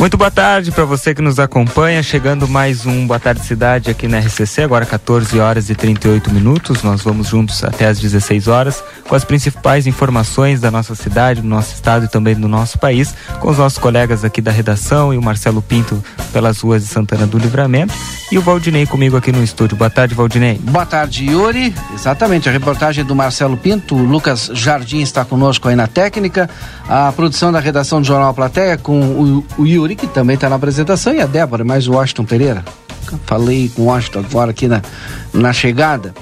Muito boa tarde para você que nos acompanha. Chegando mais um Boa Tarde Cidade aqui na RCC, agora 14 horas e 38 minutos. Nós vamos juntos até às 16 horas com as principais informações da nossa cidade, do nosso estado e também do nosso país, com os nossos colegas aqui da redação e o Marcelo Pinto pelas ruas de Santana do Livramento e o Valdinei comigo aqui no estúdio. Boa tarde, Valdinei. Boa tarde, Yuri. Exatamente, a reportagem do Marcelo Pinto. O Lucas Jardim está conosco aí na técnica. A produção da redação do Jornal Plateia com o, o Yuri Que também está na apresentação, e a Débora, mais o Washington Pereira. Falei com o Washington agora aqui na, na chegada.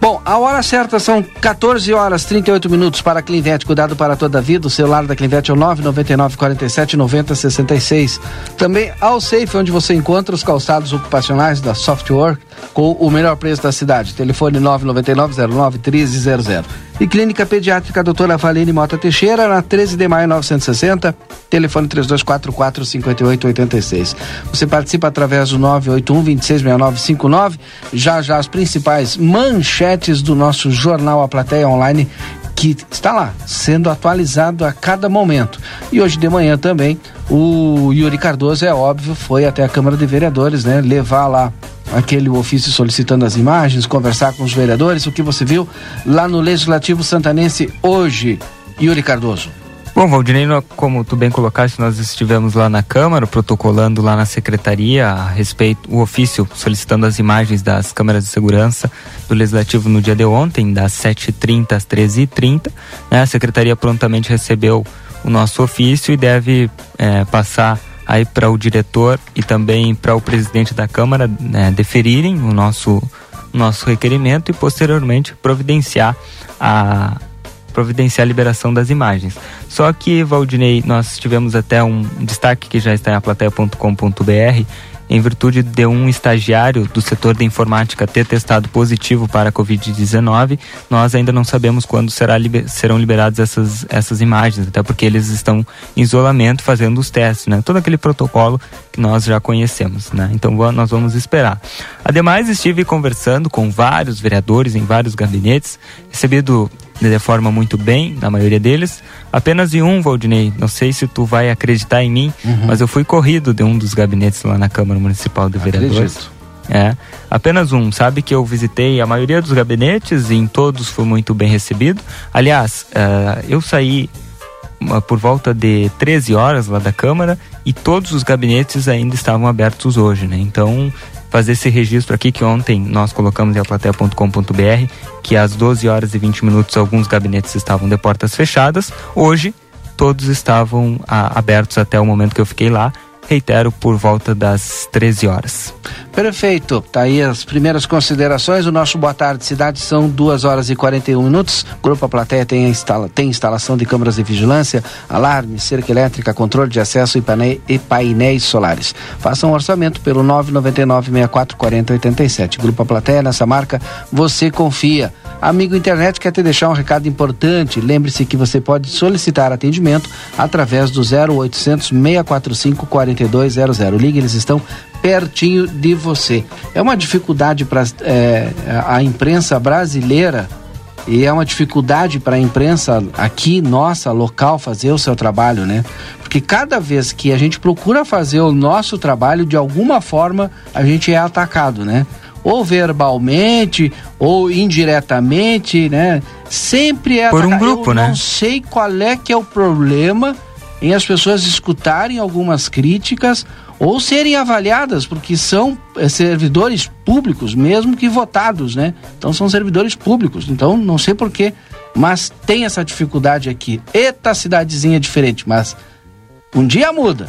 Bom, a hora certa são 14 horas 38 minutos para a Clinvet, cuidado para toda a vida. O celular da Clinvet é o 999 47 90 66. Também ao Safe, onde você encontra os calçados ocupacionais da Softwork com o melhor preço da cidade. Telefone 999 09 1300. E Clínica Pediátrica Doutora Valine Mota Teixeira, na 13 de maio 960, telefone 3244 5886. Você participa através do 981 266959. Já já as principais manchetes do nosso jornal A Plateia Online que está lá, sendo atualizado a cada momento. E hoje de manhã também, o Yuri Cardoso, é óbvio, foi até a Câmara de Vereadores, né? Levar lá aquele ofício solicitando as imagens, conversar com os vereadores, o que você viu lá no Legislativo Santanense hoje, Yuri Cardoso. Bom, Valdinei, como tu bem colocaste, nós estivemos lá na Câmara, protocolando lá na Secretaria a respeito, o ofício solicitando as imagens das câmeras de segurança do Legislativo no dia de ontem, das 7h30 às 13h30. Né? A Secretaria prontamente recebeu o nosso ofício e deve é, passar aí para o diretor e também para o presidente da Câmara né, deferirem o nosso, nosso requerimento e posteriormente providenciar a providenciar a liberação das imagens. Só que, Valdinei, nós tivemos até um destaque que já está em aplateia.com.br em virtude de um estagiário do setor da informática ter testado positivo para a Covid-19, nós ainda não sabemos quando será, serão liberadas essas, essas imagens, até porque eles estão em isolamento fazendo os testes, né? Todo aquele protocolo que nós já conhecemos, né? Então nós vamos esperar. Ademais, estive conversando com vários vereadores em vários gabinetes, recebido de forma muito bem, na maioria deles. Apenas em um, Valdinei, não sei se tu vai acreditar em mim, uhum. mas eu fui corrido de um dos gabinetes lá na Câmara Municipal de Vereadores. Acredito. É, apenas um. Sabe que eu visitei a maioria dos gabinetes e em todos fui muito bem recebido. Aliás, uh, eu saí por volta de 13 horas lá da Câmara e todos os gabinetes ainda estavam abertos hoje, né? Então fazer esse registro aqui que ontem nós colocamos em aplateia.com.br que às 12 horas e 20 minutos alguns gabinetes estavam de portas fechadas. Hoje todos estavam a, abertos até o momento que eu fiquei lá reitero, por volta das 13 horas. Perfeito. Tá aí as primeiras considerações. O nosso Boa Tarde Cidade são 2 horas e 41 minutos. Grupo A Plateia tem, instala, tem instalação de câmeras de vigilância, alarme, cerca elétrica, controle de acesso e, e painéis solares. Faça um orçamento pelo 999 64 40 87. Grupo A Plateia, nessa marca, você confia. Amigo internet quer te deixar um recado importante. Lembre-se que você pode solicitar atendimento através do 0800 645 4200. Ligue, eles estão pertinho de você. É uma dificuldade para é, a imprensa brasileira e é uma dificuldade para a imprensa aqui, nossa, local, fazer o seu trabalho, né? Porque cada vez que a gente procura fazer o nosso trabalho, de alguma forma a gente é atacado, né? Ou verbalmente ou indiretamente, né? Sempre é por um grupo, Eu né? Não sei qual é que é o problema em as pessoas escutarem algumas críticas ou serem avaliadas, porque são é, servidores públicos, mesmo que votados, né? Então são servidores públicos. Então não sei porquê, mas tem essa dificuldade aqui. Eita cidadezinha diferente, mas um dia muda.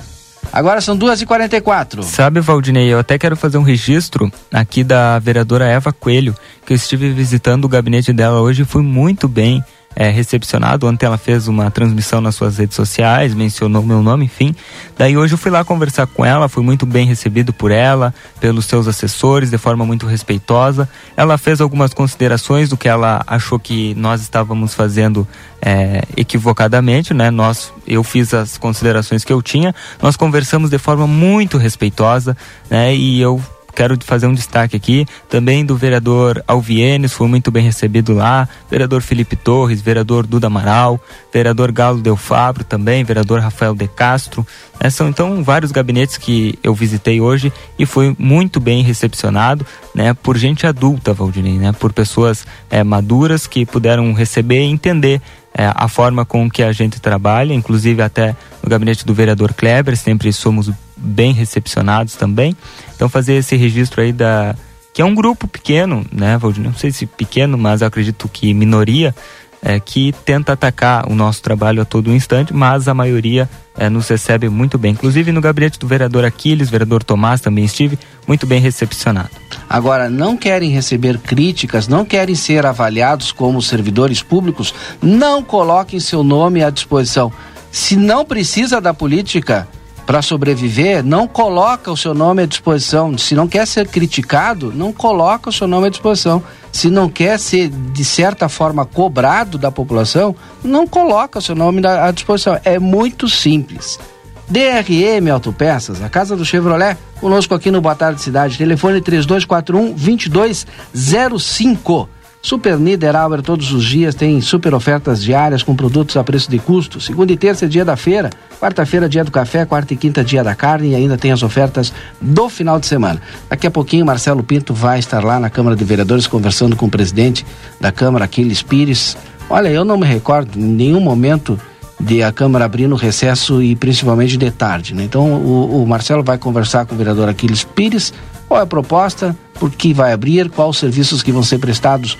Agora são 2h44. Sabe, Valdinei, eu até quero fazer um registro aqui da vereadora Eva Coelho, que eu estive visitando o gabinete dela hoje e fui muito bem é, recepcionado. Ontem ela fez uma transmissão nas suas redes sociais, mencionou meu nome, enfim. Daí hoje eu fui lá conversar com ela, fui muito bem recebido por ela, pelos seus assessores, de forma muito respeitosa. Ela fez algumas considerações do que ela achou que nós estávamos fazendo é, equivocadamente, né? Nós, eu fiz as considerações que eu tinha. Nós conversamos de forma muito respeitosa, né? E eu quero fazer um destaque aqui também do vereador Alvienes, foi muito bem recebido lá, vereador Felipe Torres, vereador Duda Amaral, vereador Galo Del Fabro também, vereador Rafael De Castro. Né? São então vários gabinetes que eu visitei hoje e foi muito bem recepcionado né, por gente adulta, Valdinei, né, por pessoas é, maduras que puderam receber e entender é, a forma com que a gente trabalha, inclusive até no gabinete do vereador Kleber, sempre somos bem recepcionados também. Então fazer esse registro aí da que é um grupo pequeno, né, Valdir? Não sei se pequeno, mas acredito que minoria é, que tenta atacar o nosso trabalho a todo instante, mas a maioria é, nos recebe muito bem. Inclusive no gabinete do vereador Aquiles, vereador Tomás também estive muito bem recepcionado. Agora, não querem receber críticas, não querem ser avaliados como servidores públicos, não coloquem seu nome à disposição. Se não precisa da política, para sobreviver, não coloca o seu nome à disposição. Se não quer ser criticado, não coloca o seu nome à disposição. Se não quer ser, de certa forma, cobrado da população, não coloca o seu nome à disposição. É muito simples. DRM Autopeças, a casa do Chevrolet, conosco aqui no Boa Tarde Cidade. Telefone 3241 2205. Super Niederauer todos os dias tem super ofertas diárias com produtos a preço de custo. Segunda e terça é dia da feira, quarta-feira dia do café, quarta e quinta dia da carne e ainda tem as ofertas do final de semana. Daqui a pouquinho Marcelo Pinto vai estar lá na Câmara de Vereadores conversando com o presidente da Câmara, Aquiles Pires. Olha, eu não me recordo em nenhum momento de a Câmara abrir no recesso e principalmente de tarde. Né? Então o, o Marcelo vai conversar com o vereador Aquiles Pires, qual é a proposta, por que vai abrir, quais os serviços que vão ser prestados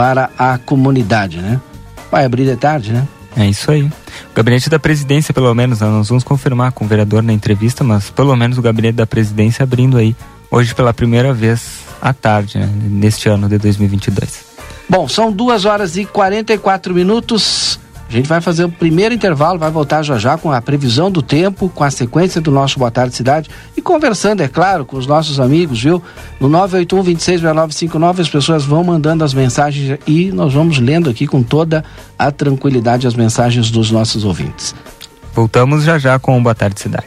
para a comunidade, né? Vai abrir de tarde, né? É isso aí. O gabinete da presidência, pelo menos, nós vamos confirmar com o vereador na entrevista, mas pelo menos o gabinete da presidência abrindo aí hoje pela primeira vez à tarde, né? neste ano de 2022. Bom, são duas horas e 44 minutos. A gente vai fazer o primeiro intervalo, vai voltar já já com a previsão do tempo, com a sequência do nosso Boa Tarde Cidade e conversando, é claro, com os nossos amigos, viu? No 981 266959 as pessoas vão mandando as mensagens e nós vamos lendo aqui com toda a tranquilidade as mensagens dos nossos ouvintes. Voltamos já já com o Boa Tarde Cidade.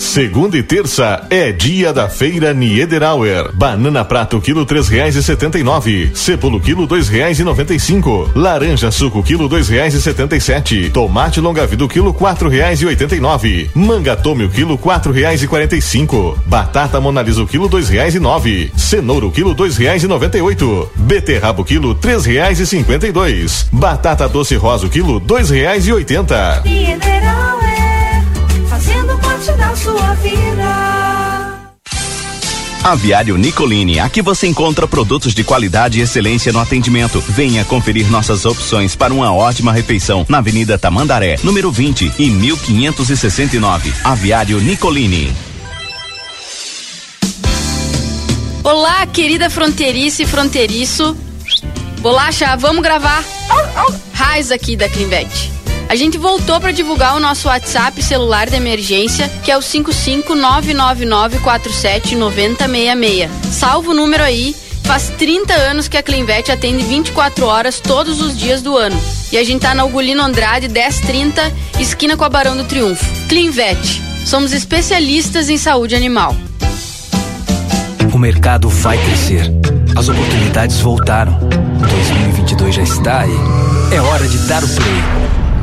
Segunda e terça é dia da feira Niederauer. Banana prato quilo três reais e setenta e nove. Cepolo quilo dois reais e noventa e cinco. Laranja suco quilo dois reais e setenta e sete. Tomate longa vida quilo quatro reais e oitenta e nove. Manga tome o quilo quatro reais e quarenta e cinco. Batata monalisa o quilo dois reais e nove. Cenoura o quilo dois reais e noventa e oito. Beterraba quilo três reais e cinquenta e dois. Batata doce rosa o quilo dois reais e oitenta. Niederauer da sua vida. Aviário Nicolini, aqui você encontra produtos de qualidade e excelência no atendimento. Venha conferir nossas opções para uma ótima refeição na Avenida Tamandaré, número 20 e 1569. Aviário Nicolini. Olá, querida fronteiriça e fronteiriço. Bolacha, vamos gravar. Raiz aqui da Clinvet. A gente voltou para divulgar o nosso WhatsApp celular de emergência, que é o 55999479066. Salva o número aí. Faz 30 anos que a Clinvet atende 24 horas todos os dias do ano. E a gente tá na Ugolino Andrade 1030, esquina com a Barão do Triunfo. Clinvet. Somos especialistas em saúde animal. O mercado vai crescer. As oportunidades voltaram. 2022 já está aí. É hora de dar o play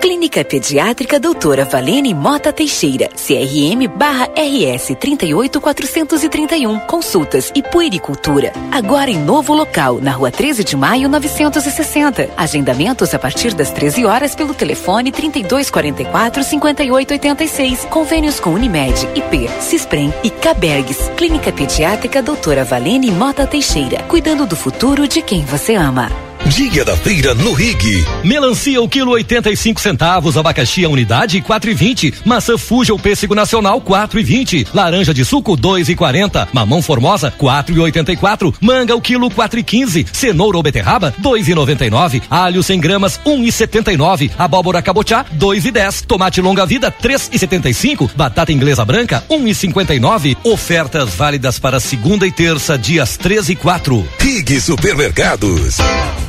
Clínica Pediátrica Doutora Valene Mota Teixeira, CRM barra RS 38431. Consultas e puericultura. Agora em novo local, na rua 13 de maio 960. Agendamentos a partir das 13 horas pelo telefone 3244 5886. Convênios com Unimed, IP, Cisprem e Cabergs. Clínica Pediátrica Doutora Valene Mota Teixeira. Cuidando do futuro de quem você ama. Dia da feira no Rig. Melancia o quilo 85 centavos, abacaxi a unidade 4,20, maçã Fuja o pêssego nacional 4,20, laranja de suco 2,40, mamão formosa 4,84, manga o quilo 4,15, cenoura ou beterraba 2,99, alho 100 gramas 1,79, abóbora cabotiá 2,10, tomate longa vida 3,75, batata inglesa branca 1,59. Ofertas válidas para segunda e terça, dias 13 e 4. Rig Supermercados.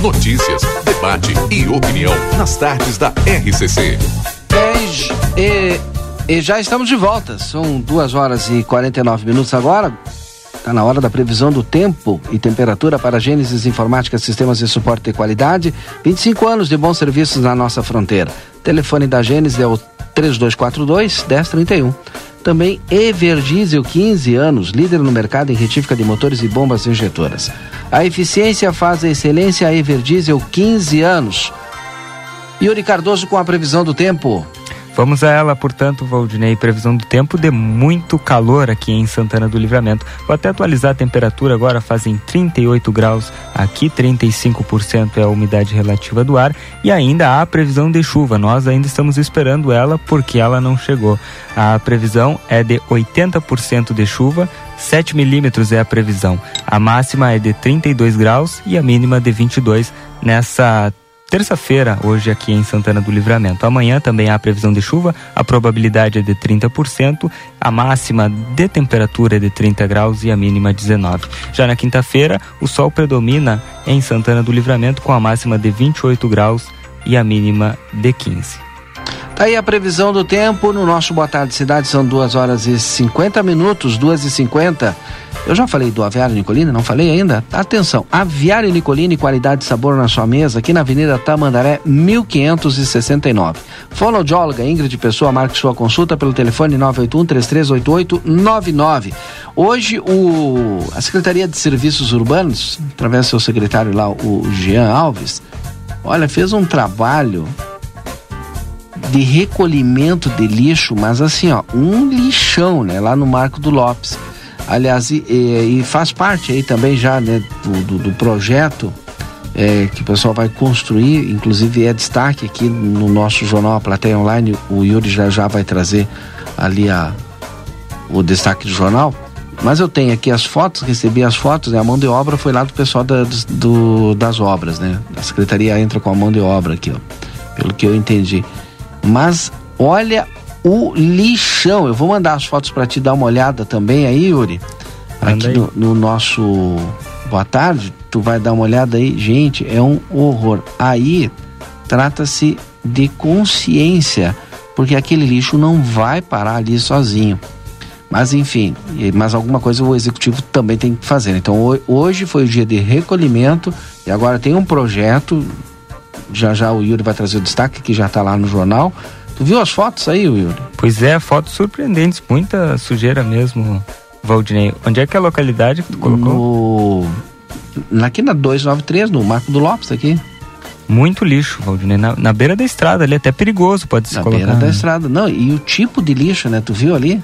Notícias, debate e opinião nas tardes da RCC. E, e já estamos de volta. São duas horas e 49 minutos agora. Está na hora da previsão do tempo e temperatura para Gênesis Informática Sistemas de Suporte de Qualidade. 25 anos de bons serviços na nossa fronteira. Telefone da Gênesis é o 3242 1031. Também Everdiesel, 15 anos, líder no mercado em retífica de motores e bombas injetoras. A eficiência faz a excelência, a Everdiesel, 15 anos. Yuri Cardoso com a previsão do tempo. Vamos a ela, portanto, Valdinei, previsão do tempo de muito calor aqui em Santana do Livramento. Vou até atualizar a temperatura agora, fazem 38 graus aqui, 35% é a umidade relativa do ar e ainda há previsão de chuva. Nós ainda estamos esperando ela porque ela não chegou. A previsão é de 80% de chuva, 7 milímetros é a previsão. A máxima é de 32 graus e a mínima de 22 nessa terça-feira, hoje aqui em Santana do Livramento. Amanhã também há previsão de chuva, a probabilidade é de 30%, a máxima de temperatura é de 30 graus e a mínima 19. Já na quinta-feira, o sol predomina em Santana do Livramento com a máxima de 28 graus e a mínima de 15. Tá aí a previsão do tempo no nosso Boa Tarde Cidade, são 2 horas e 50 minutos, 2 e 50. Eu já falei do Aviário Nicolini, não falei ainda? Atenção, Aviário Nicolini, qualidade e sabor na sua mesa, aqui na Avenida Tamandaré, 1569. Fonoaudióloga Ingrid Pessoa, marque sua consulta pelo telefone 981-3388-99. Hoje, o, a Secretaria de Serviços Urbanos, através do seu secretário lá, o Jean Alves, olha, fez um trabalho de recolhimento de lixo, mas assim, ó, um lixão, né, lá no Marco do Lopes. Aliás, e, e, faz parte aí também já né, do, do, do projeto é, que o pessoal vai construir, inclusive é destaque aqui no nosso jornal A Plateia Online, o Yuri já já vai trazer ali a, o destaque do jornal. Mas eu tenho aqui as fotos, recebi as fotos, né? A mão de obra foi lá do pessoal da, do, das obras, né? A secretaria entra com a mão de obra aqui, ó, pelo que eu entendi. Mas olha o lixão. Eu vou mandar as fotos para te dar uma olhada também aí, Yuri. Aqui no, no, nosso Boa Tarde, tu vai dar uma olhada aí. Gente, é um horror. Aí trata-se de consciência, porque aquele lixo não vai parar ali sozinho. Mas enfim, mas alguma coisa o executivo também tem que fazer. Então hoje foi o dia de recolhimento e agora tem um projeto. Já já o Yuri vai trazer o destaque que já está lá no jornal Tu viu as fotos aí, Yuri? Pois é, fotos surpreendentes, muita sujeira mesmo, Valdinei. Onde é que é a localidade que tu colocou? No... Aqui na 293, no Marco do Lopes, aqui. Muito lixo, Valdinei. Na, na beira da estrada ali, até perigoso pode se na colocar. Na beira da estrada. Não, e o tipo de lixo, né? Tu viu ali?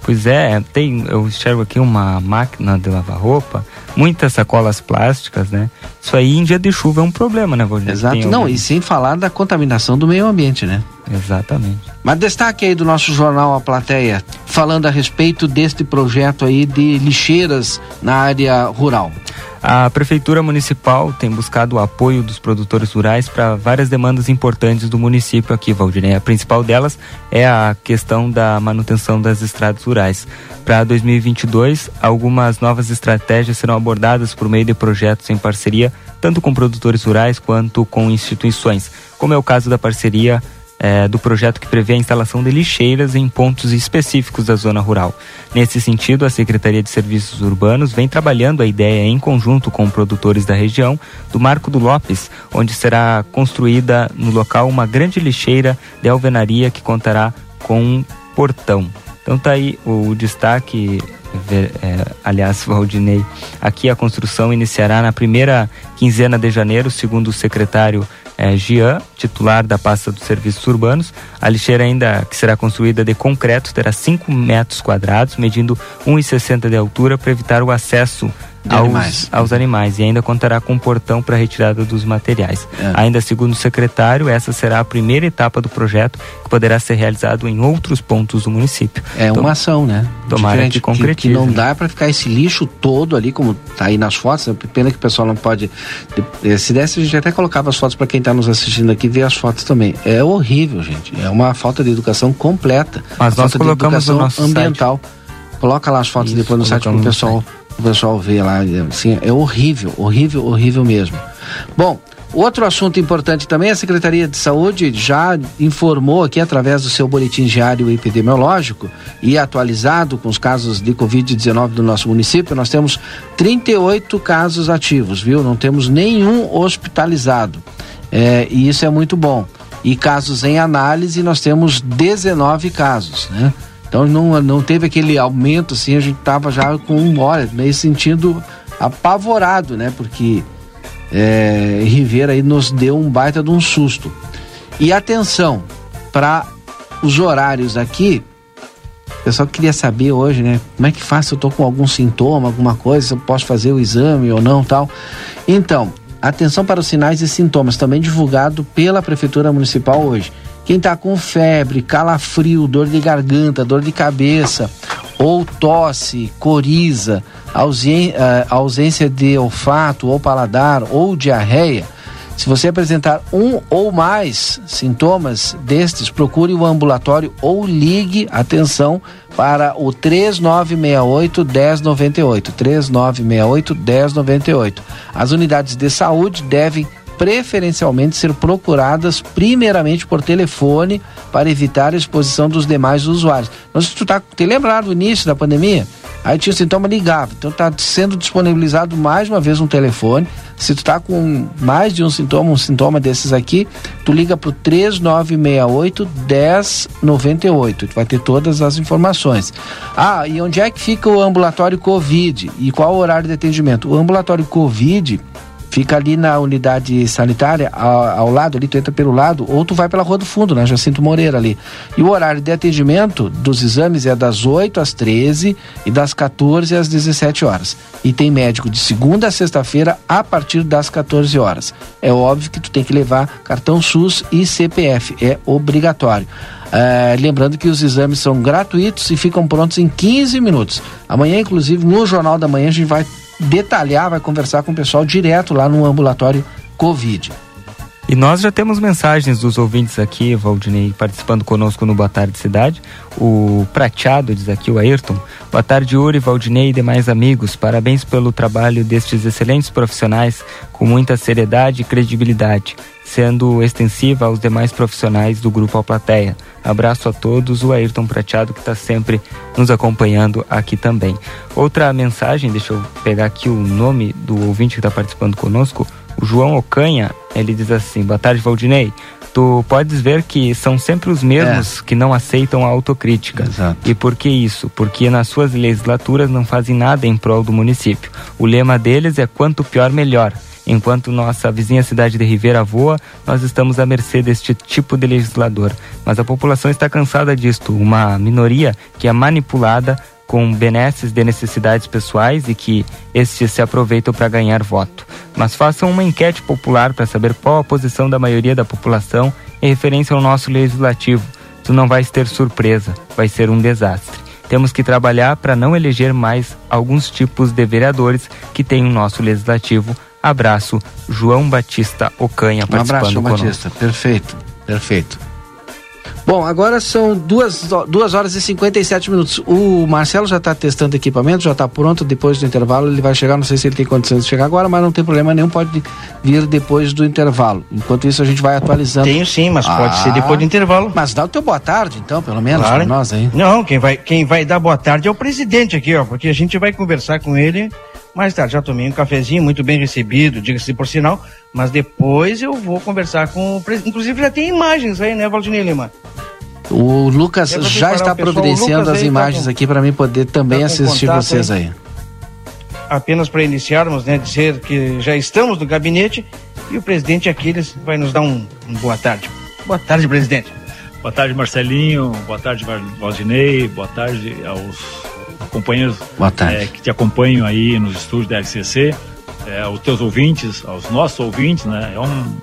Pois é, tem, eu enxergo aqui uma máquina de lavar roupa, muitas sacolas plásticas, né? Isso aí em dia de chuva é um problema, né, Valdinei? Exato. Não, e sem falar da contaminação do meio ambiente, né? Exatamente. Mas destaque aí do nosso jornal A Plateia, falando a respeito deste projeto aí de lixeiras na área rural. A Prefeitura Municipal tem buscado o apoio dos produtores rurais para várias demandas importantes do município aqui, Valdinei. A principal delas é a questão da manutenção das estradas rurais. Para 2022, algumas novas estratégias serão abordadas por meio de projetos em parceria, tanto com produtores rurais quanto com instituições, como é o caso da parceria é, do projeto que prevê a instalação de lixeiras em pontos específicos da zona rural. Nesse sentido, a Secretaria de Serviços Urbanos vem trabalhando a ideia em conjunto com produtores da região do Marco do Lopes, onde será construída no local uma grande lixeira de alvenaria que contará com um portão. Então tá aí o destaque é, aliás, Valdinei, aqui a construção iniciará na primeira quinzena de janeiro, segundo o secretário é, Gian, titular da pasta dos serviços urbanos. A lixeira ainda que será construída de concreto terá 5 metros quadrados, medindo 1,60 de altura para evitar o acesso aos animais. aos animais. e ainda contará com um portão para retirada dos materiais. É. Ainda segundo o secretário, essa será a primeira etapa do projeto que poderá ser realizado em outros pontos do município. É uma ação, né? Tomara Diferente, que concretize. Que, não dá para ficar esse lixo todo ali, como tá aí nas fotos. Né? Pena que o pessoal não pode. Eh, se desse, a gente até colocava as fotos para quem está nos assistindo aqui ver as fotos também. É horrível, gente. É uma falta de educação completa. Mas nós colocamos no nosso ambiental. Site. Coloca lá as fotos Isso, depois no site para o pessoal o pessoal vê lá, assim, é horrível, horrível, horrível mesmo. Bom, outro assunto importante também, a Secretaria de Saúde já informou aqui através do seu boletim diário epidemiológico e atualizado com os casos de Covid-19 do nosso município, nós temos 38 casos ativos, viu? Não temos nenhum hospitalizado. É, e isso é muito bom. E casos em análise, nós temos 19 casos, né? Então não, não teve aquele aumento assim, a gente tava já com, olha, meio sentindo apavorado, né? Porque é, Rivera aí nos deu um baita de um susto. E atenção, para os horários aqui, eu só queria saber hoje, né? Como é que faz se eu tô com algum sintoma, alguma coisa, se eu posso fazer o exame ou não, tal. Então, atenção para os sinais e sintomas, também divulgado pela Prefeitura Municipal hoje. Quem está com febre, calafrio, dor de garganta, dor de cabeça, ou tosse, coriza, eh, ausência de olfato ou paladar ou diarreia, se você apresentar um ou mais sintomas destes, procure o ambulatório ou ligue, atenção, para o 3968 1098. 3968 1098. As unidades de saúde devem preferencialmente ser procuradas primeiramente por telefone para evitar a exposição dos demais usuários. Não sei se tu tá, te lembrado do início da pandemia? Aí tinha sintoma ligava. Então está sendo disponibilizado mais uma vez um telefone. Se tu está com mais de um sintoma, um sintoma desses aqui, tu liga para o 3968 1098. Tu vai ter todas as informações. Ah, e onde é que fica o ambulatório Covid? E qual o horário de atendimento? O ambulatório Covid Fica ali na unidade sanitária, ao, ao, lado ali, tu entra pelo lado, ou tu vai pela Rua do Fundo, né? Jacinto Moreira ali. E o horário de atendimento dos exames é das 8 às 13 e das 14 às 17 horas. E tem médico de segunda a sexta-feira a partir das 14 horas. É óbvio que tu tem que levar cartão SUS e CPF, é obrigatório. É, lembrando que os exames são gratuitos e ficam prontos em 15 minutos. Amanhã, inclusive, no Jornal da Manhã, a gente vai detalhar, vai conversar com o pessoal direto lá no ambulatório Covid. E nós já temos mensagens dos ouvintes aqui, Valdinei, participando conosco no Boa Tarde Cidade. O Prateado diz aqui, o Ayrton. Boa tarde, Uri, Valdinei e demais amigos. Parabéns pelo trabalho destes excelentes profissionais com muita seriedade e credibilidade, sendo extensiva aos demais profissionais do Grupo Alplateia. Abraço a todos, o Ayrton Prateado que está sempre nos acompanhando aqui também. Outra mensagem, deixa eu pegar aqui o nome do ouvinte que está participando conosco, o João Ocanha, ele diz assim: Boa tarde, Valdinei. Tu podes ver que são sempre os mesmos é. que não aceitam a autocrítica. Exato. E por que isso? Porque nas suas legislaturas não fazem nada em prol do município. O lema deles é quanto pior, melhor. Enquanto nossa vizinha cidade de Ribeira voa, nós estamos à mercê deste tipo de legislador. Mas a população está cansada disto. Uma minoria que é manipulada com benesses de necessidades pessoais e que estes se aproveitam para ganhar voto. Mas façam uma enquete popular para saber qual a posição da maioria da população Em referência ao nosso legislativo, tu não vais ter surpresa, vai ser um desastre. Temos que trabalhar para não eleger mais alguns tipos de vereadores que tem o nosso legislativo. Abraço, João Batista Ocanha, Um abraço, João conosco. Batista. Perfeito, perfeito. Bom, agora são duas, duas horas e 57 minutos. O Marcelo já está testando equipamento, já está pronto. Depois do intervalo ele vai chegar. Não sei se ele tem condições de chegar agora, mas não tem problema nenhum. Pode vir depois do intervalo. Enquanto isso, a gente vai atualizando. Tenho sim, mas pode ser depois do intervalo. Mas dá o teu boa tarde, então, pelo menos, Claro. para nós aí. Não, quem vai, quem vai dar boa tarde é o presidente aqui, ó, porque a gente vai conversar com ele mais tarde. Já tomei um cafezinho, muito bem recebido, diga-se por sinal, mas depois eu vou conversar com o presidente. Inclusive já tem imagens aí, né, Valdinei Lima? O Lucas já está providenciando Lucas as tá imagens com- aqui para mim poder também tá assistir contato vocês aí. Apenas para iniciarmos, né, dizer que já estamos no gabinete e o presidente Aquiles vai nos dar um, um boa tarde. Boa tarde, presidente. Boa tarde, Marcelinho. Boa tarde, Val- Valdinei. Boa tarde aos companheiros Boa tarde. eh, que te acompanham aí nos estúdios da RCC, eh, aos teus ouvintes, aos nossos ouvintes, né? É um,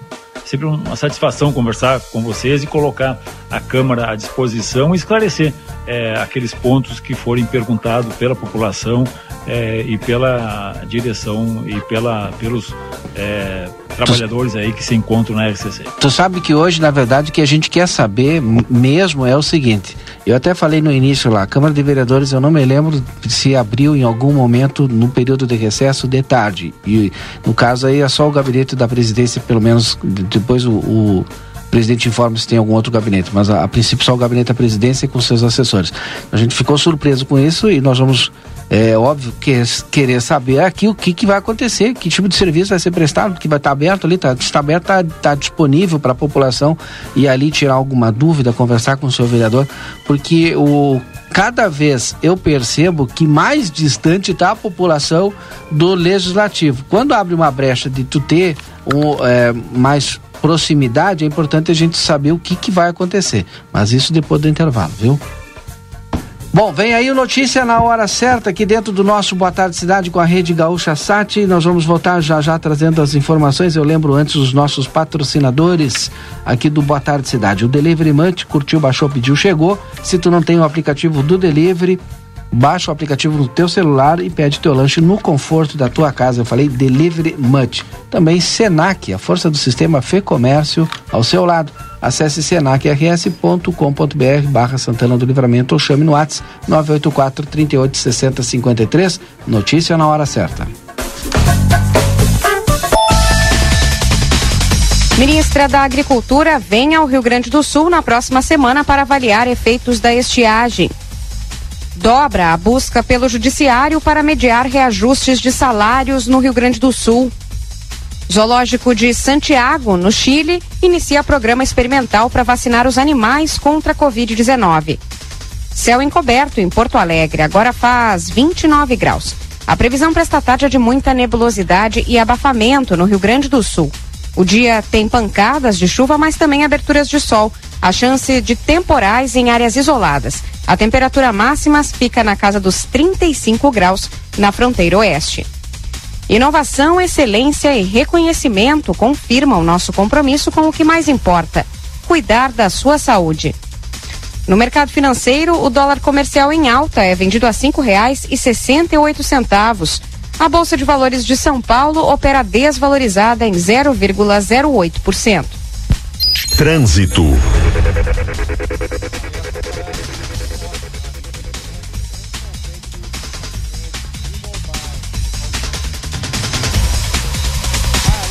sempre uma satisfação conversar com vocês e colocar a Câmara à disposição e esclarecer eh, aqueles pontos que forem perguntados pela população eh, e pela direção e pela, pelos eh, trabalhadores aí que se encontram na RCC. Tu sabe que hoje, na verdade, o que a gente quer saber mesmo é o seguinte. Eu até falei no início lá, a Câmara de Vereadores, eu não me lembro se abriu em algum momento no período de recesso de tarde. E no caso aí é só o gabinete da presidência, pelo menos depois o, o presidente informa se tem algum outro gabinete, mas a, a princípio só o gabinete da presidência com seus assessores. A gente ficou surpreso com isso e nós vamos, é óbvio, que, querer saber aqui o que, que vai acontecer, que tipo de serviço vai ser prestado, que vai estar aberto ali, tá, está aberto, está tá disponível para a população e ali tirar alguma dúvida, conversar com o seu vereador, porque o cada vez eu percebo que mais distante está a população do legislativo. Quando abre uma brecha de tu ter um, é, mais proximidade, é importante a gente saber o que, que vai acontecer. Mas isso depois do intervalo, viu? Bom, vem aí o notícia na hora certa aqui dentro do nosso Boa Tarde Cidade com a Rede Gaúcha Sat. Nós vamos voltar já já trazendo as informações. Eu lembro antes os nossos patrocinadores aqui do Boa Tarde Cidade. O Delivery Munch, curtiu, baixou, pediu, chegou. Se tu não tem o aplicativo do Delivery, baixa o aplicativo no teu celular e pede teu lanche no conforto da tua casa. Eu falei Delivery Much. Também Senac, a força do sistema Fê Comércio ao seu lado. Acesse senacrs.com.br barra Santana do Livramento ou chame no WhatsApp 984 38 60 53. Notícia na hora certa. Ministra da Agricultura vem ao Rio Grande do Sul na próxima semana para avaliar efeitos da estiagem. Dobra a busca pelo Judiciário para mediar reajustes de salários no Rio Grande do Sul. Zoológico de Santiago, no Chile, inicia programa experimental para vacinar os animais contra a Covid-19. Céu encoberto em Porto Alegre, agora faz 29 graus. A previsão para esta tarde é de muita nebulosidade e abafamento no Rio Grande do Sul. O dia tem pancadas de chuva, mas também aberturas de sol. A chance de temporais em áreas isoladas. A temperatura máxima fica na casa dos 35 graus na fronteira oeste. Inovação, excelência e reconhecimento confirmam nosso compromisso com o que mais importa: cuidar da sua saúde. No mercado financeiro, o dólar comercial em alta é vendido a cinco reais e sessenta e oito centavos. A Bolsa de Valores de São Paulo opera desvalorizada em 0,08%. Trânsito.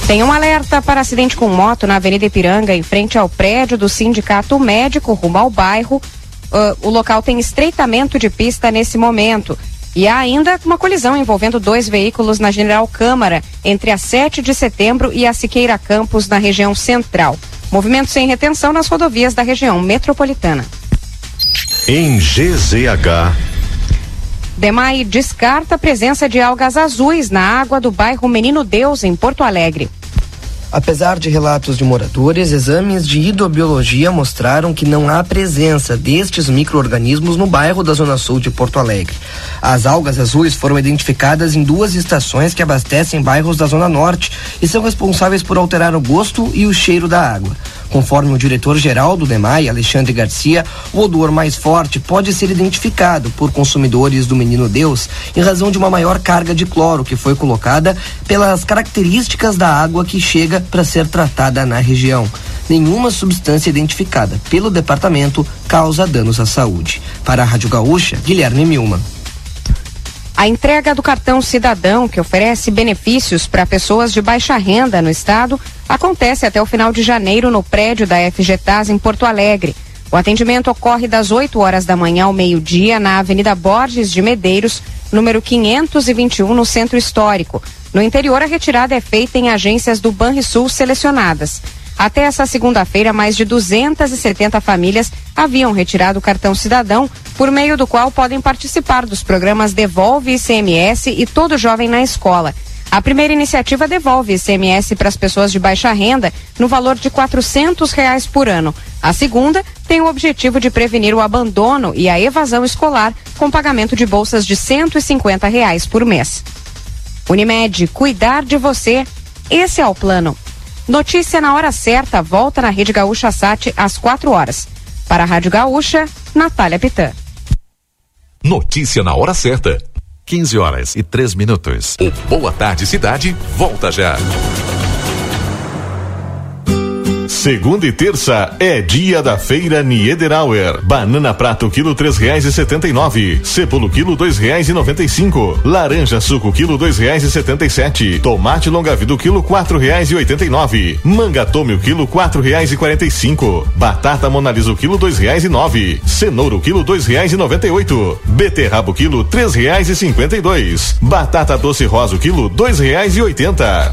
Tem um alerta para acidente com moto na Avenida Ipiranga, em frente ao prédio do Sindicato Médico, rumo ao bairro. Ah, o local tem estreitamento de pista nesse momento. E há ainda uma colisão envolvendo dois veículos na General Câmara, entre a 7 de setembro e a Siqueira Campos, na região central. Movimento sem retenção nas rodovias da região metropolitana. Em GZH. DEMAI descarta a presença de algas azuis na água do bairro Menino Deus, em Porto Alegre. Apesar de relatos de moradores, exames de hidrobiologia mostraram que não há presença destes micro-organismos no bairro da Zona Sul de Porto Alegre. As algas azuis foram identificadas em duas estações que abastecem bairros da Zona Norte e são responsáveis por alterar o gosto e o cheiro da água. Conforme o diretor-geral do DEMAI, Alexandre Garcia, o odor mais forte pode ser identificado por consumidores do Menino Deus em razão de uma maior carga de cloro que foi colocada pelas características da água que chega para ser tratada na região. Nenhuma substância identificada pelo departamento causa danos à saúde. Para a Rádio Gaúcha, Guilherme Milman. A entrega do cartão cidadão, que oferece benefícios para pessoas de baixa renda no estado, acontece até o final de janeiro no prédio da FGTAS em Porto Alegre. O atendimento ocorre das 8 horas da manhã ao meio-dia na Avenida Borges de Medeiros, número 521, no Centro Histórico. No interior, a retirada é feita em agências do Banrisul selecionadas. Até essa segunda-feira, mais de 270 famílias haviam retirado o cartão cidadão, por meio do qual podem participar dos programas Devolve ICMS e Todo Jovem na Escola. A primeira iniciativa devolve ICMS para as pessoas de baixa renda no valor de R$ reais por ano. A segunda tem o objetivo de prevenir o abandono e a evasão escolar com pagamento de bolsas de 150 reais por mês. Unimed, cuidar de você. Esse é o plano. Notícia na hora certa volta na Rede Gaúcha Sat às 4 horas. Para a Rádio Gaúcha, Natália Pitã. Notícia na hora certa. 15 horas e 3 minutos. O Boa Tarde Cidade volta já. Segunda e terça é dia da feira Niederauer. Banana prato quilo três reais e setenta e nove. Cepolo quilo dois reais e noventa e cinco. Laranja suco quilo dois reais e setenta e sete. Tomate longa vida quilo quatro reais e oitenta e nove. Manga tome o quilo quatro reais e quarenta e cinco. Batata monalisa o quilo dois reais e nove. Cenoura o quilo dois reais e noventa e oito. Beterraba o quilo três reais e cinquenta e dois. Batata doce rosa o quilo dois reais e oitenta.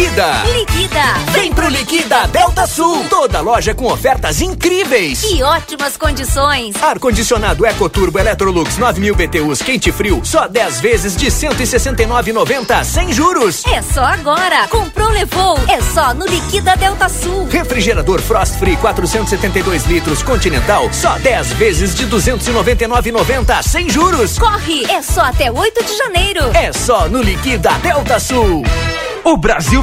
Liquida! Liquida! Vem pro Liquida Delta Sul! Toda loja com ofertas incríveis! E ótimas condições! Ar-condicionado EcoTurbo Electrolux 9000 BTUs quente frio, só 10 vezes de 169,90 sem juros! É só agora! Comprou, levou! É só no Liquida Delta Sul! Refrigerador Frost Free 472 litros Continental, só 10 vezes de 299,90 sem juros! Corre! É só até 8 de janeiro! É só no Liquida Delta Sul! O Brasil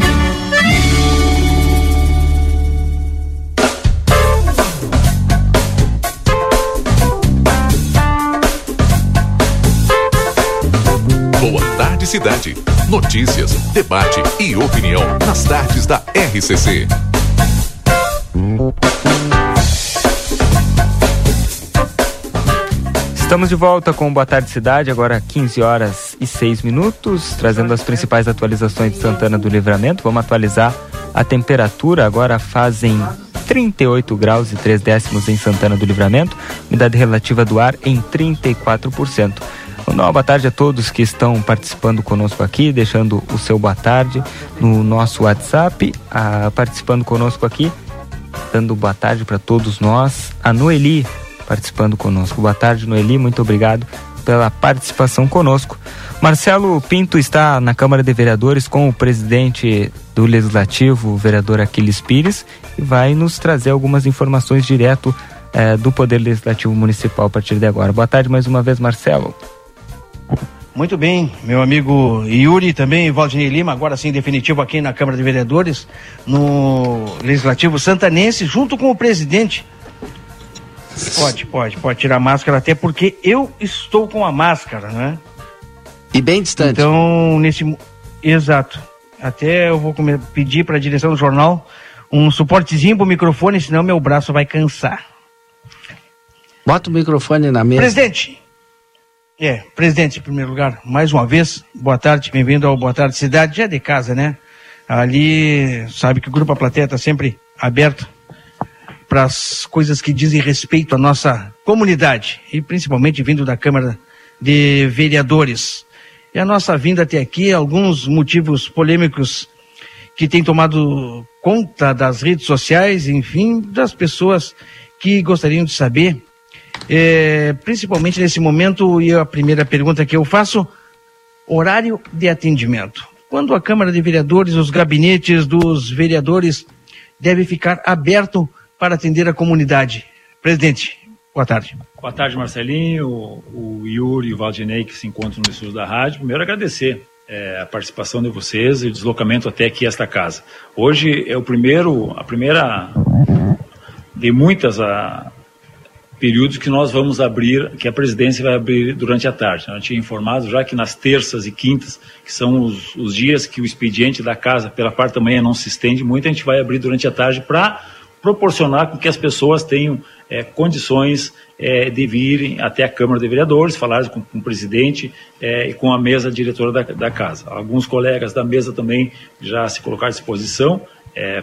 Cidade. Notícias, debate e opinião nas tardes da RCC. Estamos de volta com Boa Tarde Cidade, agora 15 horas e 6 minutos, trazendo as principais atualizações de Santana do Livramento. Vamos atualizar a temperatura, agora fazem 38 graus e 3 décimos em Santana do Livramento, umidade relativa do ar em 34%. Uma boa tarde a todos que estão participando conosco aqui, deixando o seu boa tarde no nosso WhatsApp, ah, participando conosco aqui, dando boa tarde para todos nós. A Noeli participando conosco. Boa tarde, Noeli, muito obrigado pela participação conosco. Marcelo Pinto está na Câmara de Vereadores com o presidente do Legislativo, o vereador Aquiles Pires, e vai nos trazer algumas informações direto eh, do Poder Legislativo Municipal a partir de agora. Boa tarde mais uma vez, Marcelo. Muito bem, meu amigo Yuri também, Valdinei Lima, agora sim definitivo aqui na Câmara de Vereadores, no Legislativo Santanense, junto com o presidente. Pode, pode, pode tirar a máscara, até porque eu estou com a máscara, né? E bem distante. Então, nesse. Exato. Até eu vou pedir para a direção do jornal um suportezinho pro microfone, senão meu braço vai cansar. Bota o microfone na mesa. Presidente! É, presidente, em primeiro lugar, mais uma vez, boa tarde, bem-vindo ao Boa Tarde Cidade, já de casa, né? Ali, sabe que o Grupo A Plateia está sempre aberto para as coisas que dizem respeito à nossa comunidade, e principalmente vindo da Câmara de Vereadores. E a nossa vinda até aqui, alguns motivos polêmicos que têm tomado conta das redes sociais, enfim, das pessoas que gostariam de saber é, principalmente nesse momento, e a primeira pergunta que eu faço, horário de atendimento. Quando a Câmara de Vereadores, os gabinetes dos vereadores devem ficar aberto para atender a comunidade? Presidente, boa tarde. Boa tarde, Marcelinho, o Yuri e o Valdinei que se encontram no estúdio da rádio. Primeiro, agradecer eh, a participação de vocês e o deslocamento até aqui esta casa. Hoje é o primeiro, a primeira de muitas a, períodos que nós vamos abrir, que a presidência vai abrir durante a tarde. Eu tinha informado já que nas terças e quintas, que são os, os dias que o expediente da casa pela parte da manhã não se estende muito, a gente vai abrir durante a tarde para proporcionar com que as pessoas tenham eh, condições eh, de virem até a Câmara de Vereadores, falar com, com o presidente eh, e com a mesa diretora da, da casa. Alguns colegas da mesa também já se colocaram à disposição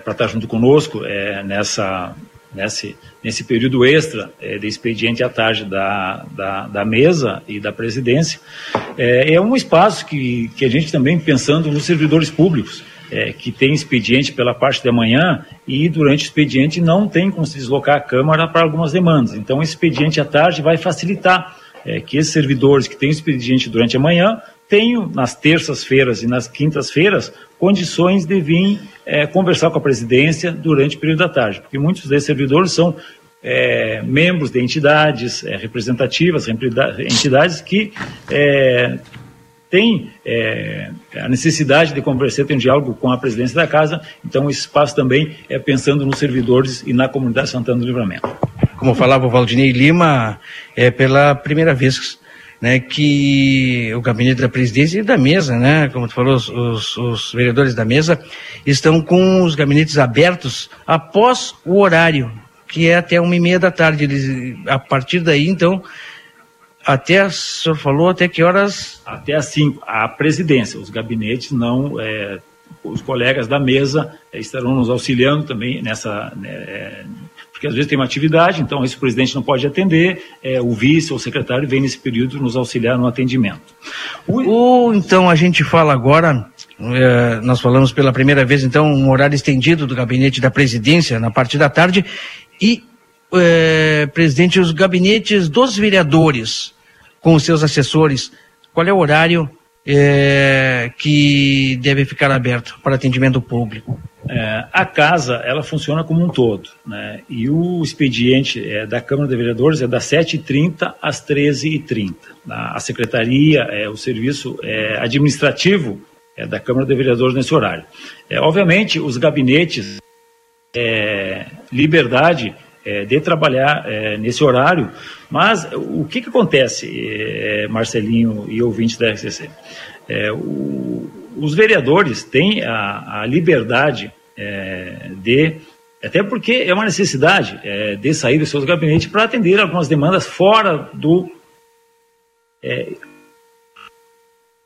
para estar junto conosco nessa nesse, nesse período extra eh, de expediente à tarde da, da, da mesa e da presidência, eh, é um espaço que, que a gente também pensando nos servidores públicos, eh, que tem expediente pela parte da manhã e durante o expediente não tem como se deslocar a Câmara para algumas demandas. Então, esse expediente à tarde vai facilitar que esses servidores que têm expediente durante a manhã tenham nas terças-feiras e nas quintas-feiras condições de vir eh, conversar com a presidência durante o período da tarde, porque muitos desses servidores são eh, membros de entidades eh, representativas, entidades que eh, têm eh, a necessidade de conversar, ter um diálogo com a presidência da casa, então esse espaço também é pensando nos servidores e na comunidade Santana do Livramento. Como falava o Valdinei Lima, é pela primeira vez né, que o gabinete da presidência e da mesa, né, como tu falou, os, os, vereadores da mesa estão com os gabinetes abertos após o horário, que é até uma e meia da tarde. Eles, a partir daí, então, até, o senhor falou, até que horas? Até às cinco. A presidência, os gabinetes não... É, os colegas da mesa é, estarão nos auxiliando também nessa... É, porque às vezes tem uma atividade, então esse presidente não pode atender, é, o vice ou o secretário vem nesse período nos auxiliar no atendimento. Ou então a gente fala agora, é, nós falamos pela primeira vez então um horário estendido do gabinete da presidência na parte da tarde e é, presidente os gabinetes dos vereadores com os seus assessores, qual é o horário é, que deve ficar aberto para atendimento público? É, a casa ela funciona como um todo, né? E o expediente é, da Câmara de Vereadores é das 7h30 às 13h30. A secretaria, é, o serviço é, administrativo é da Câmara de Vereadores nesse horário. É, obviamente, os gabinetes, é, liberdade é, de trabalhar nesse horário, mas o que, que acontece, Marcelinho e ouvintes da RCC? O, os vereadores têm a, a liberdade é, de, até porque é uma necessidade é, de sair dos seus gabinetes para atender algumas demandas fora do. É,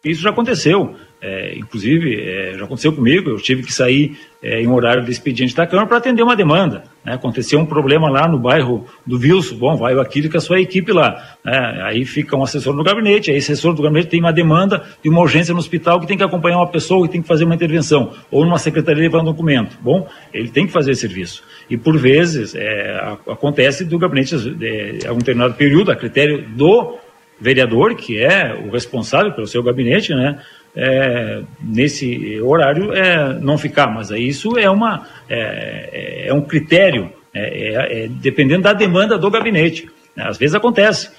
isso já aconteceu. É, inclusive, é, já aconteceu comigo, eu tive que sair é, em horário de expediente da Câmara para atender uma demanda. Né? Aconteceu um problema lá no bairro do Wilson, bom, vai o Aquile com a sua equipe lá. Né? Aí fica um assessor no gabinete, aí esse assessor do gabinete tem uma demanda de uma urgência no hospital que tem que acompanhar uma pessoa que tem que fazer uma intervenção, ou numa secretaria levar um documento. Bom, ele tem que fazer esse serviço. E por vezes é, acontece do gabinete, é, a um determinado período, a critério do vereador, que é o responsável pelo seu gabinete, né? É, nesse horário é, não ficar, mas isso é, uma, é, é um critério, é, é, dependendo da demanda do gabinete. Às vezes acontece,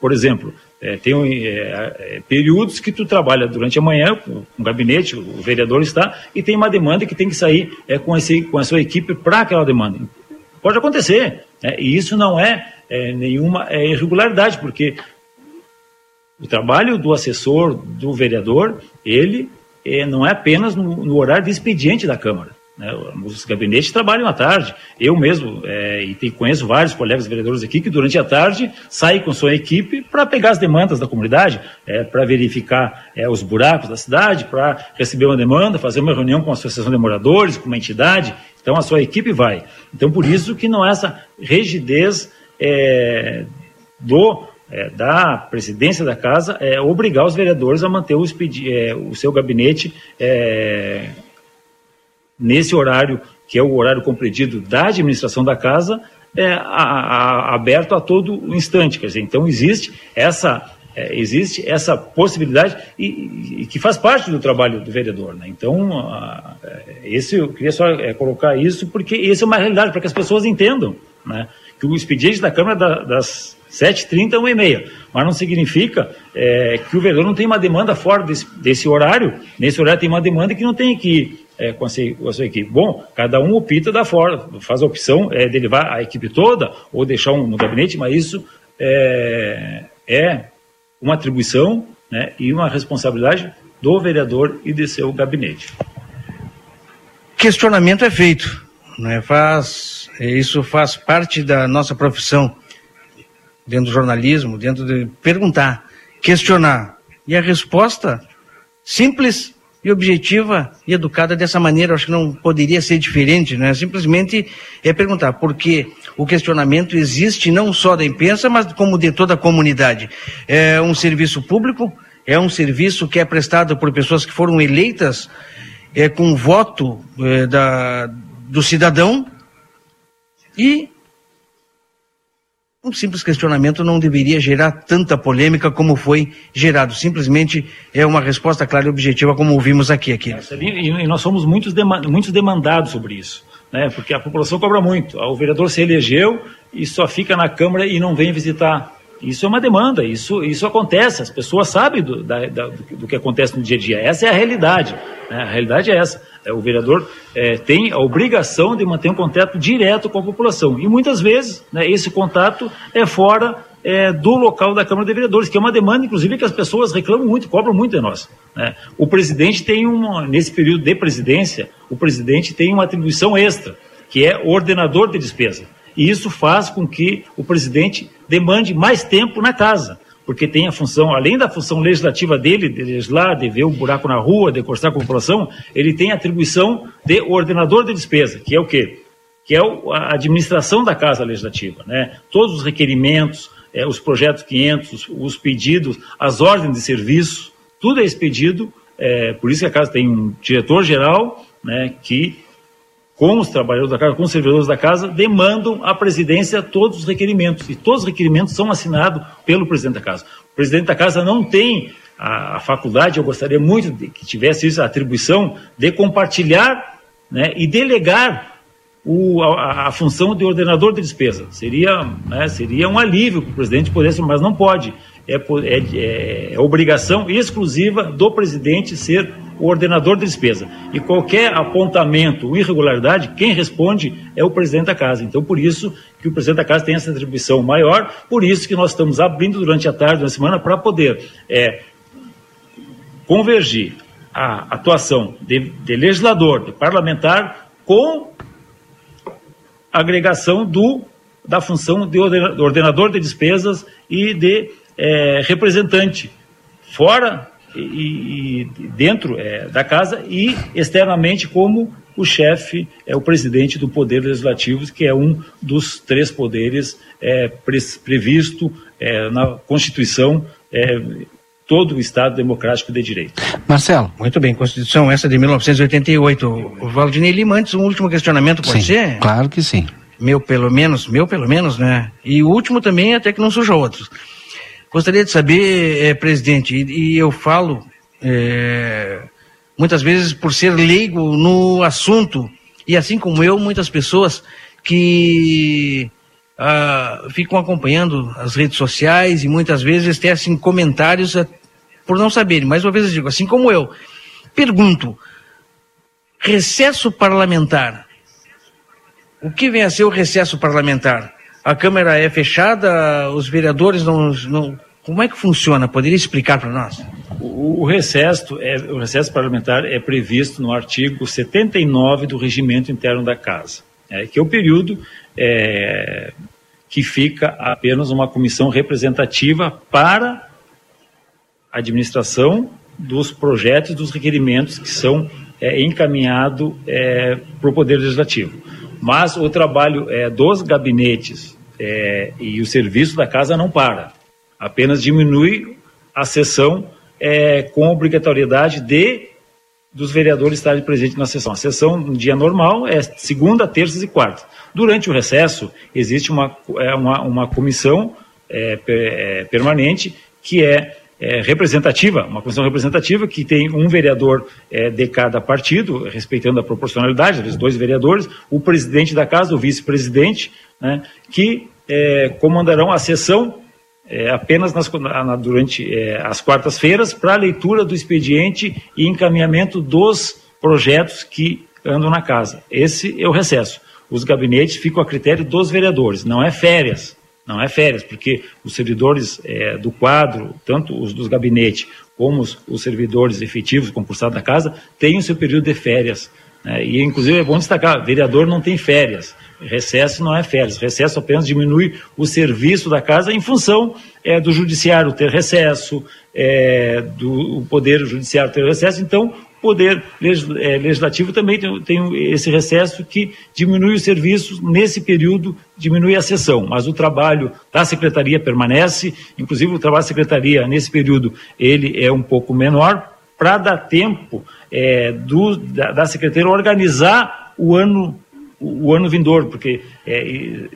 por exemplo, é, tem é, é, períodos que tu trabalha durante a manhã com o gabinete, o vereador está, e tem uma demanda que tem que sair é, com, esse, com a sua equipe para aquela demanda. Pode acontecer, né? e isso não é, é nenhuma é, irregularidade, porque o trabalho do assessor, do vereador, ele é, não é apenas no, no horário de expediente da Câmara. Né? Os gabinetes trabalham à tarde. Eu mesmo, é, e tem, conheço vários colegas vereadores aqui que durante a tarde saem com sua equipe para pegar as demandas da comunidade, é, para verificar é, os buracos da cidade, para receber uma demanda, fazer uma reunião com a associação de moradores, com uma entidade. Então a sua equipe vai. Então por isso que não há essa rigidez é, do é, da presidência da casa é obrigar os vereadores a manter o, é, o seu gabinete é, nesse horário, que é o horário compreendido da administração da casa, é, a, a, aberto a todo instante. Quer dizer, então existe essa, é, existe essa possibilidade e, e, que faz parte do trabalho do vereador. Né? Então, a, é, esse, eu queria só é, colocar isso porque isso é uma realidade, para que as pessoas entendam né? que o expediente da Câmara da, das 7h30 a 1h30. Mas não significa é, que o vereador não tem uma demanda fora desse, desse, horário. Nesse horário tem uma demanda que não tem que é, com, a, com, a, sua equipe. Bom, cada um opta da forma, faz a opção é, de levar a equipe toda ou deixar um no gabinete, mas isso é, é uma atribuição né, e uma responsabilidade do vereador e de seu gabinete. Questionamento é feito, né? faz, isso faz parte da nossa profissão dentro do jornalismo, dentro de perguntar, questionar. E a resposta simples e objetiva e educada dessa maneira, acho que não poderia ser diferente, né? Simplesmente é perguntar, porque o questionamento existe não só da imprensa, mas como de toda a comunidade. É um serviço público, é um serviço que é prestado por pessoas que foram eleitas é, com voto é, da, do cidadão e um simples questionamento não deveria gerar tanta polêmica como foi gerado. Simplesmente é uma resposta clara e objetiva, como ouvimos aqui. aqui. E nós somos muitos, muitos demandados sobre isso, né? porque a população cobra muito. O vereador se elegeu e só fica na Câmara e não vem visitar. Isso é uma demanda, isso, isso acontece, as pessoas sabem do, da, da, do que acontece no dia a dia. Essa é a realidade. Né? A realidade é essa. É, o vereador é, tem a obrigação de manter um contato direto com a população. E muitas vezes né, esse contato é fora é, do local da Câmara de Vereadores, que é uma demanda, inclusive, que as pessoas reclamam muito, cobram muito de nós. Né? O presidente tem uma, nesse período de presidência, o presidente tem uma atribuição extra, que é ordenador de despesa. E isso faz com que o presidente demande mais tempo na casa porque tem a função, além da função legislativa dele, de legislar, de ver o buraco na rua, de encostar a população, ele tem a atribuição de ordenador de despesa, que é o quê? Que é a administração da Casa Legislativa, né? Todos os requerimentos, é, os projetos 500, os, os, pedidos, as ordens de serviço, tudo é expedido, é, por isso que a Casa tem um diretor-geral, né, que com os trabalhadores da casa, com os servidores da casa, demandam à presidência todos os requerimentos. E todos os requerimentos são assinados pelo presidente da casa. O presidente da casa não tem a, a faculdade, eu gostaria muito de que tivesse isso, a atribuição de compartilhar né, e delegar o, a, a, função de ordenador de despesa. Seria, né, seria um alívio para o presidente poder, mas não pode. É, é, é, obrigação exclusiva do presidente ser o ordenador de despesa. E qualquer apontamento ou irregularidade, quem responde é o presidente da casa. Então, por isso que o presidente da casa tem essa atribuição maior, por isso que nós estamos abrindo durante a tarde, na semana, para poder é, convergir a atuação de, de legislador, de parlamentar, com agregação do, da função de ordenador de despesas e de é, representante, fora e, e dentro é, da casa e externamente como o chefe é o presidente do Poder Legislativo, que é um dos três poderes é, pre, previsto é, na Constituição é, todo o Estado democrático de direito. Marcelo. Muito bem, Constituição essa de 1988. O Valdinei Lima, antes um último questionamento, pode sim, ser? Claro que sim. Meu pelo menos, meu pelo menos, né? E o último também, até que não suja outros. Gostaria de saber, é, presidente, e, e, eu falo é, muitas vezes por ser leigo no assunto, e assim como eu, muitas pessoas que ah, ficam acompanhando as redes sociais e muitas vezes tecem comentários ah, por não saberem. Mais uma vez eu digo, assim como eu, pergunto, recesso parlamentar, o que vem a ser o recesso parlamentar? A Câmara é fechada, os vereadores não, não como é que funciona? Poderia explicar para nós? O, o, recesso, é, o recesso parlamentar é previsto no artigo 79 do Regimento Interno da Casa, é, que é o período é, que fica apenas uma comissão representativa para a administração dos projetos dos requerimentos que são é, encaminhados é, para o Poder Legislativo. Mas o trabalho é, dos gabinetes é, e o serviço da casa não para, apenas diminui a sessão é, com obrigatoriedade de dos vereadores estarem presentes na sessão. A sessão, no dia normal, é segunda, terças e quartas. Durante o recesso, existe uma, é, uma, uma comissão é, permanente que é, é, representativa, uma comissão representativa que tem um vereador é, de cada partido, respeitando a proporcionalidade, os dois vereadores, o presidente da casa, o vice-presidente, né, que é, comandarão a sessão é, apenas nas, na, durante é, as quartas-feiras para leitura do expediente e encaminhamento dos projetos que andam na casa. Esse é o recesso. Os gabinetes ficam a critério dos vereadores, não é férias. Não é férias, porque os servidores é, do quadro, tanto os dos gabinetes como os, os servidores efetivos concursados da casa, têm o seu período de férias. Né? E, inclusive, é bom destacar: vereador não tem férias. Recesso não é férias, recesso apenas diminui o serviço da casa em função é, do judiciário ter recesso, é, do poder judiciário ter recesso, então poder é, legislativo também tem, tem, esse recesso que diminui os serviços nesse período, diminui a sessão, mas o trabalho da secretaria permanece, inclusive o trabalho da secretaria nesse período ele é um pouco menor, para dar tempo é, do, da, da secretaria organizar o ano o, ano vindouro, porque é,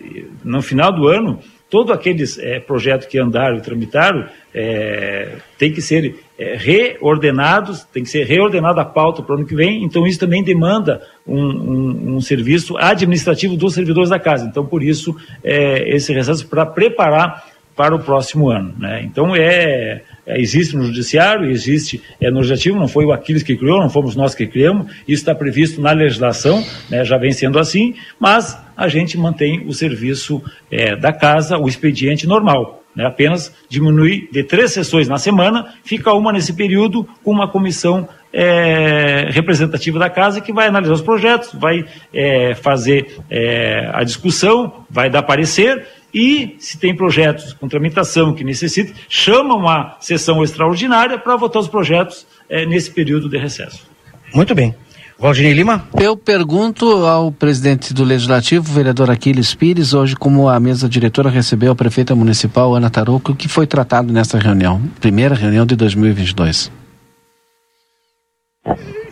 no final do ano, todos aqueles é, projetos que andaram e tramitaram é, tem que ser é, reordenados, tem que ser reordenada a pauta para o ano que vem, então isso também demanda um, um, um serviço administrativo dos servidores da casa. Então, por isso, é, esse recesso para preparar para o próximo ano. Né? Então, é é, existe no judiciário, existe é, no legislativo, não foi o Aquiles que criou, não fomos nós que criamos, isso está previsto na legislação, né, já vem sendo assim, mas a gente mantém o serviço é, da casa, o expediente normal. Né, apenas diminui de três sessões na semana, fica uma nesse período com uma comissão é, representativa da casa que vai analisar os projetos, vai é, fazer é, a discussão, vai dar parecer e, se tem projetos com tramitação que necessitem, chama uma sessão extraordinária para votar os projetos é, nesse período de recesso. Muito bem. Valdinei Lima? Eu pergunto ao presidente do Legislativo, vereador Aquiles Pires, hoje como a mesa diretora recebeu a prefeita municipal Ana Tarouco, o que foi tratado nessa reunião, primeira reunião de 2022.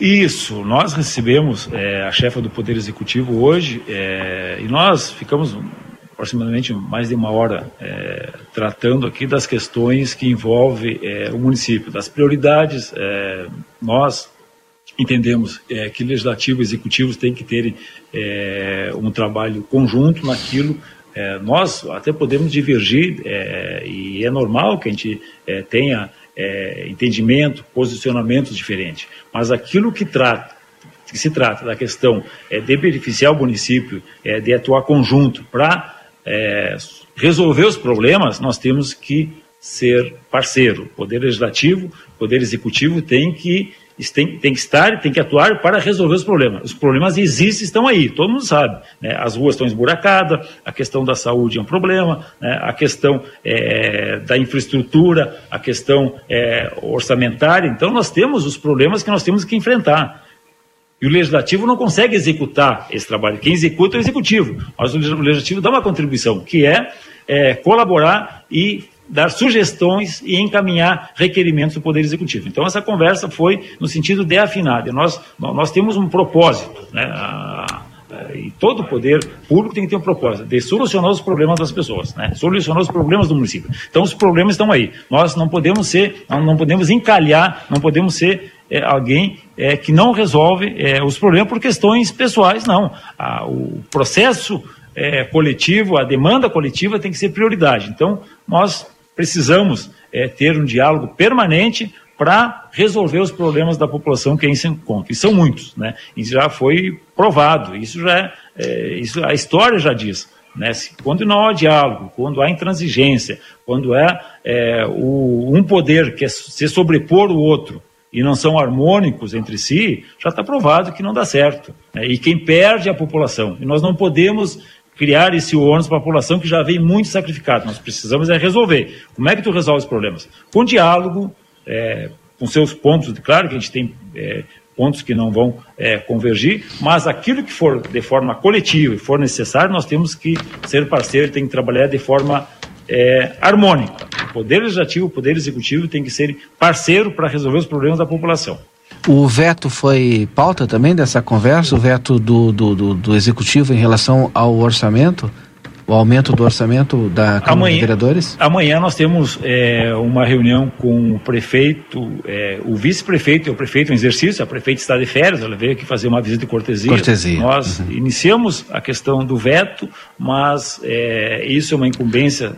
Isso, nós recebemos é, a chefa do Poder Executivo hoje é, e nós ficamos aproximadamente mais de uma hora é, tratando aqui das questões que envolvem é, o município, das prioridades. É, nós entendemos é, que legislativo e executivo têm que ter é, um trabalho conjunto naquilo. É, nós até podemos divergir e é normal que a gente tenha entendimento, posicionamentos diferentes, mas aquilo que trata que se trata da questão é, de beneficiar o município, é, de atuar conjunto para é, resolver os problemas, nós temos que ser parceiro. Poder Legislativo, Poder Executivo tem que, tem, tem que estar, tem que atuar para resolver os problemas. Os problemas existem, estão aí, todo mundo sabe. Né? As ruas estão esburacadas, a questão da saúde é um problema, né? a questão é, da infraestrutura, a questão é, orçamentária. Então, nós temos os problemas que nós temos que enfrentar. E o legislativo não consegue executar esse trabalho. Quem executa é o executivo. Mas o legislativo dá uma contribuição, que é, é colaborar e dar sugestões e encaminhar requerimentos do Poder Executivo. Então, essa conversa foi no sentido de afinar. nós, nós temos um propósito, né? A, e todo poder público tem que ter um propósito de solucionar os problemas das pessoas, né? solucionar os problemas do município. Então os problemas estão aí. Nós não podemos ser, não podemos encalhar, não podemos ser é, alguém é, que não resolve é, os problemas por questões pessoais, não. o processo é, coletivo, a demanda coletiva tem que ser prioridade. Então, nós precisamos é, ter um diálogo permanente para resolver os problemas da população que aí se encontra. E são muitos, né? Isso já foi provado, isso já é, isso, a história já diz. Né? Quando não há diálogo, quando há intransigência, quando é, é o, um poder que é se sobrepor o outro e não são harmônicos entre si, já está provado que não dá certo. Né? E quem perde é a população. E nós não podemos criar esse ônus para a população que já vem muito sacrificada. Nós precisamos é resolver. Como é que tu resolve os problemas? Com diálogo, é, com seus pontos, claro que a gente tem é, pontos que não vão é, convergir, mas aquilo que for de forma coletiva e for necessário, nós temos que ser parceiro, tem que trabalhar de forma é, harmônica. O Poder Legislativo, o Poder Executivo tem que ser parceiro para resolver os problemas da população. O veto foi pauta também dessa conversa, o veto do, do, do, do Executivo em relação ao orçamento? o aumento do orçamento da Câmara amanhã, de Vereadores? Amanhã nós temos é, uma reunião com o prefeito, é, o vice-prefeito e o prefeito em exercício, a prefeita está de férias, ela veio aqui fazer uma visita de cortesia. cortesia. Nós uhum. iniciamos a questão do veto, mas é, isso é uma incumbência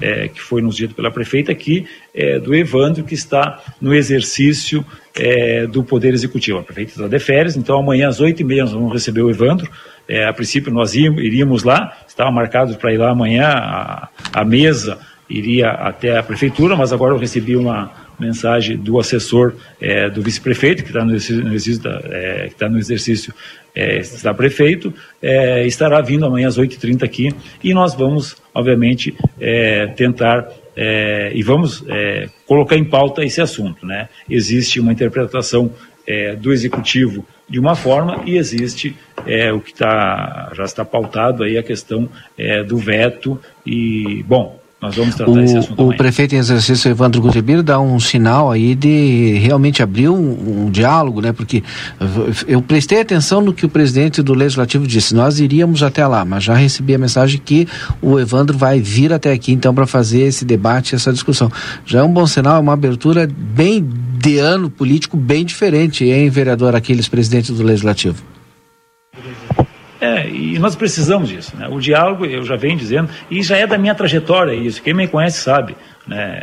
é, que foi dito pela prefeita aqui, é, do Evandro, que está no exercício é, do Poder Executivo. A prefeita está de férias, então amanhã às oito e meia nós vamos receber o Evandro. É, a princípio nós iríamos lá, estava marcado para ir lá amanhã, a, a mesa iria até a prefeitura, mas agora eu recebi uma mensagem do assessor é, do vice-prefeito, que está no exercício, é, que está no exercício é, está prefeito, é, estará vindo amanhã às 8h30 aqui e nós vamos, obviamente, é, tentar é, e vamos é, colocar em pauta esse assunto. Né? Existe uma interpretação é, do executivo de uma forma e existe o que tá, já está pautado aí a questão do veto e bom nós vamos tratar o, esse assunto. O amanhã. prefeito em exercício, Evandro Gutibir, dá um sinal aí de realmente abrir um, um, diálogo, né? Porque eu prestei atenção no que o presidente do Legislativo disse. Nós iríamos até lá, mas já recebi a mensagem que o Evandro vai vir até aqui, então, para fazer esse debate, essa discussão. Já é um bom sinal, é uma abertura bem de ano político, bem diferente, hein, vereador Aquiles, presidente do Legislativo? É, e nós precisamos disso. Né? O diálogo, eu já venho dizendo, e já é da minha trajetória isso. Quem me conhece sabe. Né?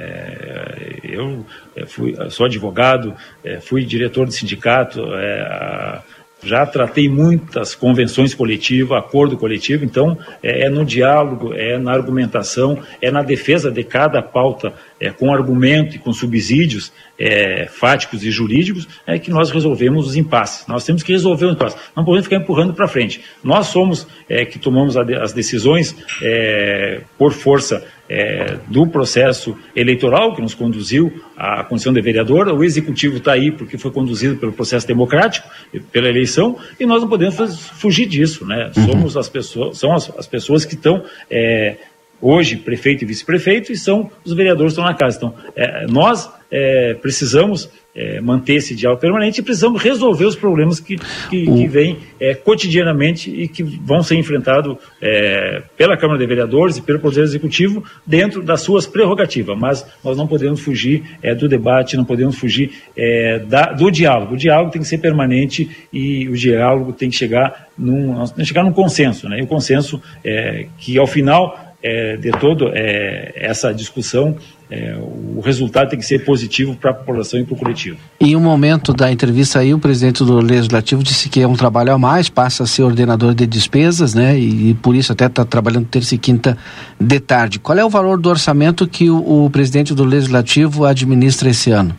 Eu fui, sou advogado, é, fui diretor de sindicato, é, já tratei muitas convenções coletivas, acordo coletivo, então é, é, no diálogo, é na argumentação, é na defesa de cada pauta é, com argumento e com subsídios é, fáticos e jurídicos é que nós resolvemos os impasses. Nós temos que resolver os impasses, não podemos ficar empurrando para frente. Nós somos é, que tomamos as decisões é, por força é, do processo eleitoral que nos conduziu à condição de vereador. O executivo está aí porque foi conduzido pelo processo democrático, pela eleição, e nós não podemos fugir disso. Né? Uhum. Somos as pessoas, são as, as pessoas que estão é, hoje prefeito e vice-prefeito, e são os vereadores que estão na casa. Então, é, nós é, precisamos é, manter esse diálogo permanente e precisamos resolver os problemas que, que, que vêm é, cotidianamente e que vão ser enfrentados é, pela Câmara de Vereadores e pelo Poder Executivo dentro das suas prerrogativas. Mas nós não podemos fugir é, do debate, não podemos fugir da, do diálogo. O diálogo tem que ser permanente e o diálogo tem que chegar num, tem que chegar num consenso. Né? E o consenso que, ao final é, de todo é, essa discussão, é, o resultado tem que ser positivo para a população e para o coletivo. Em um momento da entrevista aí, o presidente do Legislativo disse que é um trabalho a mais, passa a ser ordenador de despesas, né? E, e por isso até está trabalhando terça e quinta de tarde. Qual é o valor do orçamento que o, o presidente do Legislativo administra esse ano?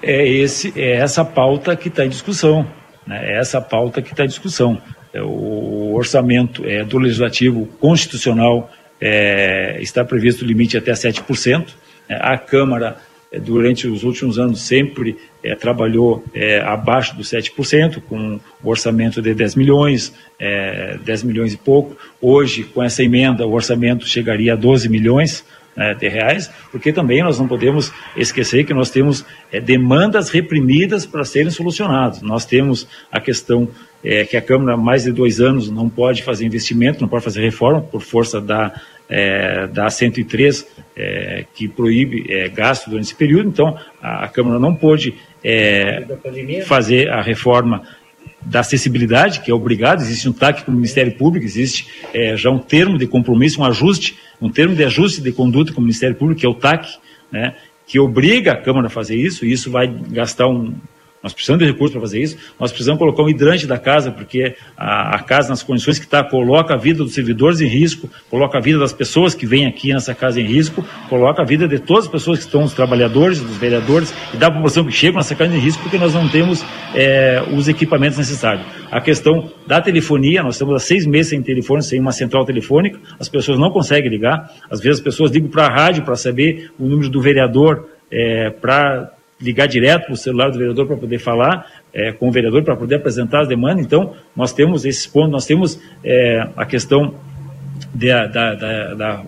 É, esse, é essa pauta que está em discussão. Né? É essa pauta que está em discussão. É, o orçamento é, do Legislativo Constitucional é, está previsto o limite até 7%. É, a Câmara, é, durante os últimos anos, sempre é, trabalhou é, abaixo dos 7%, com o orçamento de 10 milhões, 10 milhões e pouco. Hoje, com essa emenda, o orçamento chegaria a 12 milhões né, de reais, porque também nós não podemos esquecer que nós temos é, demandas reprimidas para serem solucionadas. Nós temos a questão é, que a Câmara, há mais de dois anos, não pode fazer investimento, não pode fazer reforma, por força da, é, da 103, é, que proíbe é, gasto durante esse período. Então, a, a Câmara não pôde é, fazer a reforma da acessibilidade, que é obrigado, existe um TAC com o Ministério Público, existe é, já um termo de compromisso, um ajuste, um termo de ajuste de conduta com o Ministério Público, que é o TAC, né, que obriga a Câmara a fazer isso, e isso vai gastar um, nós precisamos de recursos para fazer isso. Nós precisamos colocar um hidrante da casa, porque a, a casa, nas condições que está, coloca a vida dos servidores em risco, coloca a vida das pessoas que vêm aqui nessa casa em risco, coloca a vida de todas as pessoas que estão, os trabalhadores, dos vereadores e da população que chegam nessa casa em risco, porque nós não temos é, os equipamentos necessários. A questão da telefonia, nós estamos há seis meses sem telefone, sem uma central telefônica, as pessoas não conseguem ligar. Às vezes as pessoas ligam para a rádio para saber o número do vereador, é, para ligar direto para o celular do vereador para poder falar é, com o vereador, para poder apresentar as demandas. Então, nós temos esses pontos, nós temos é, a questão de, da, da, da,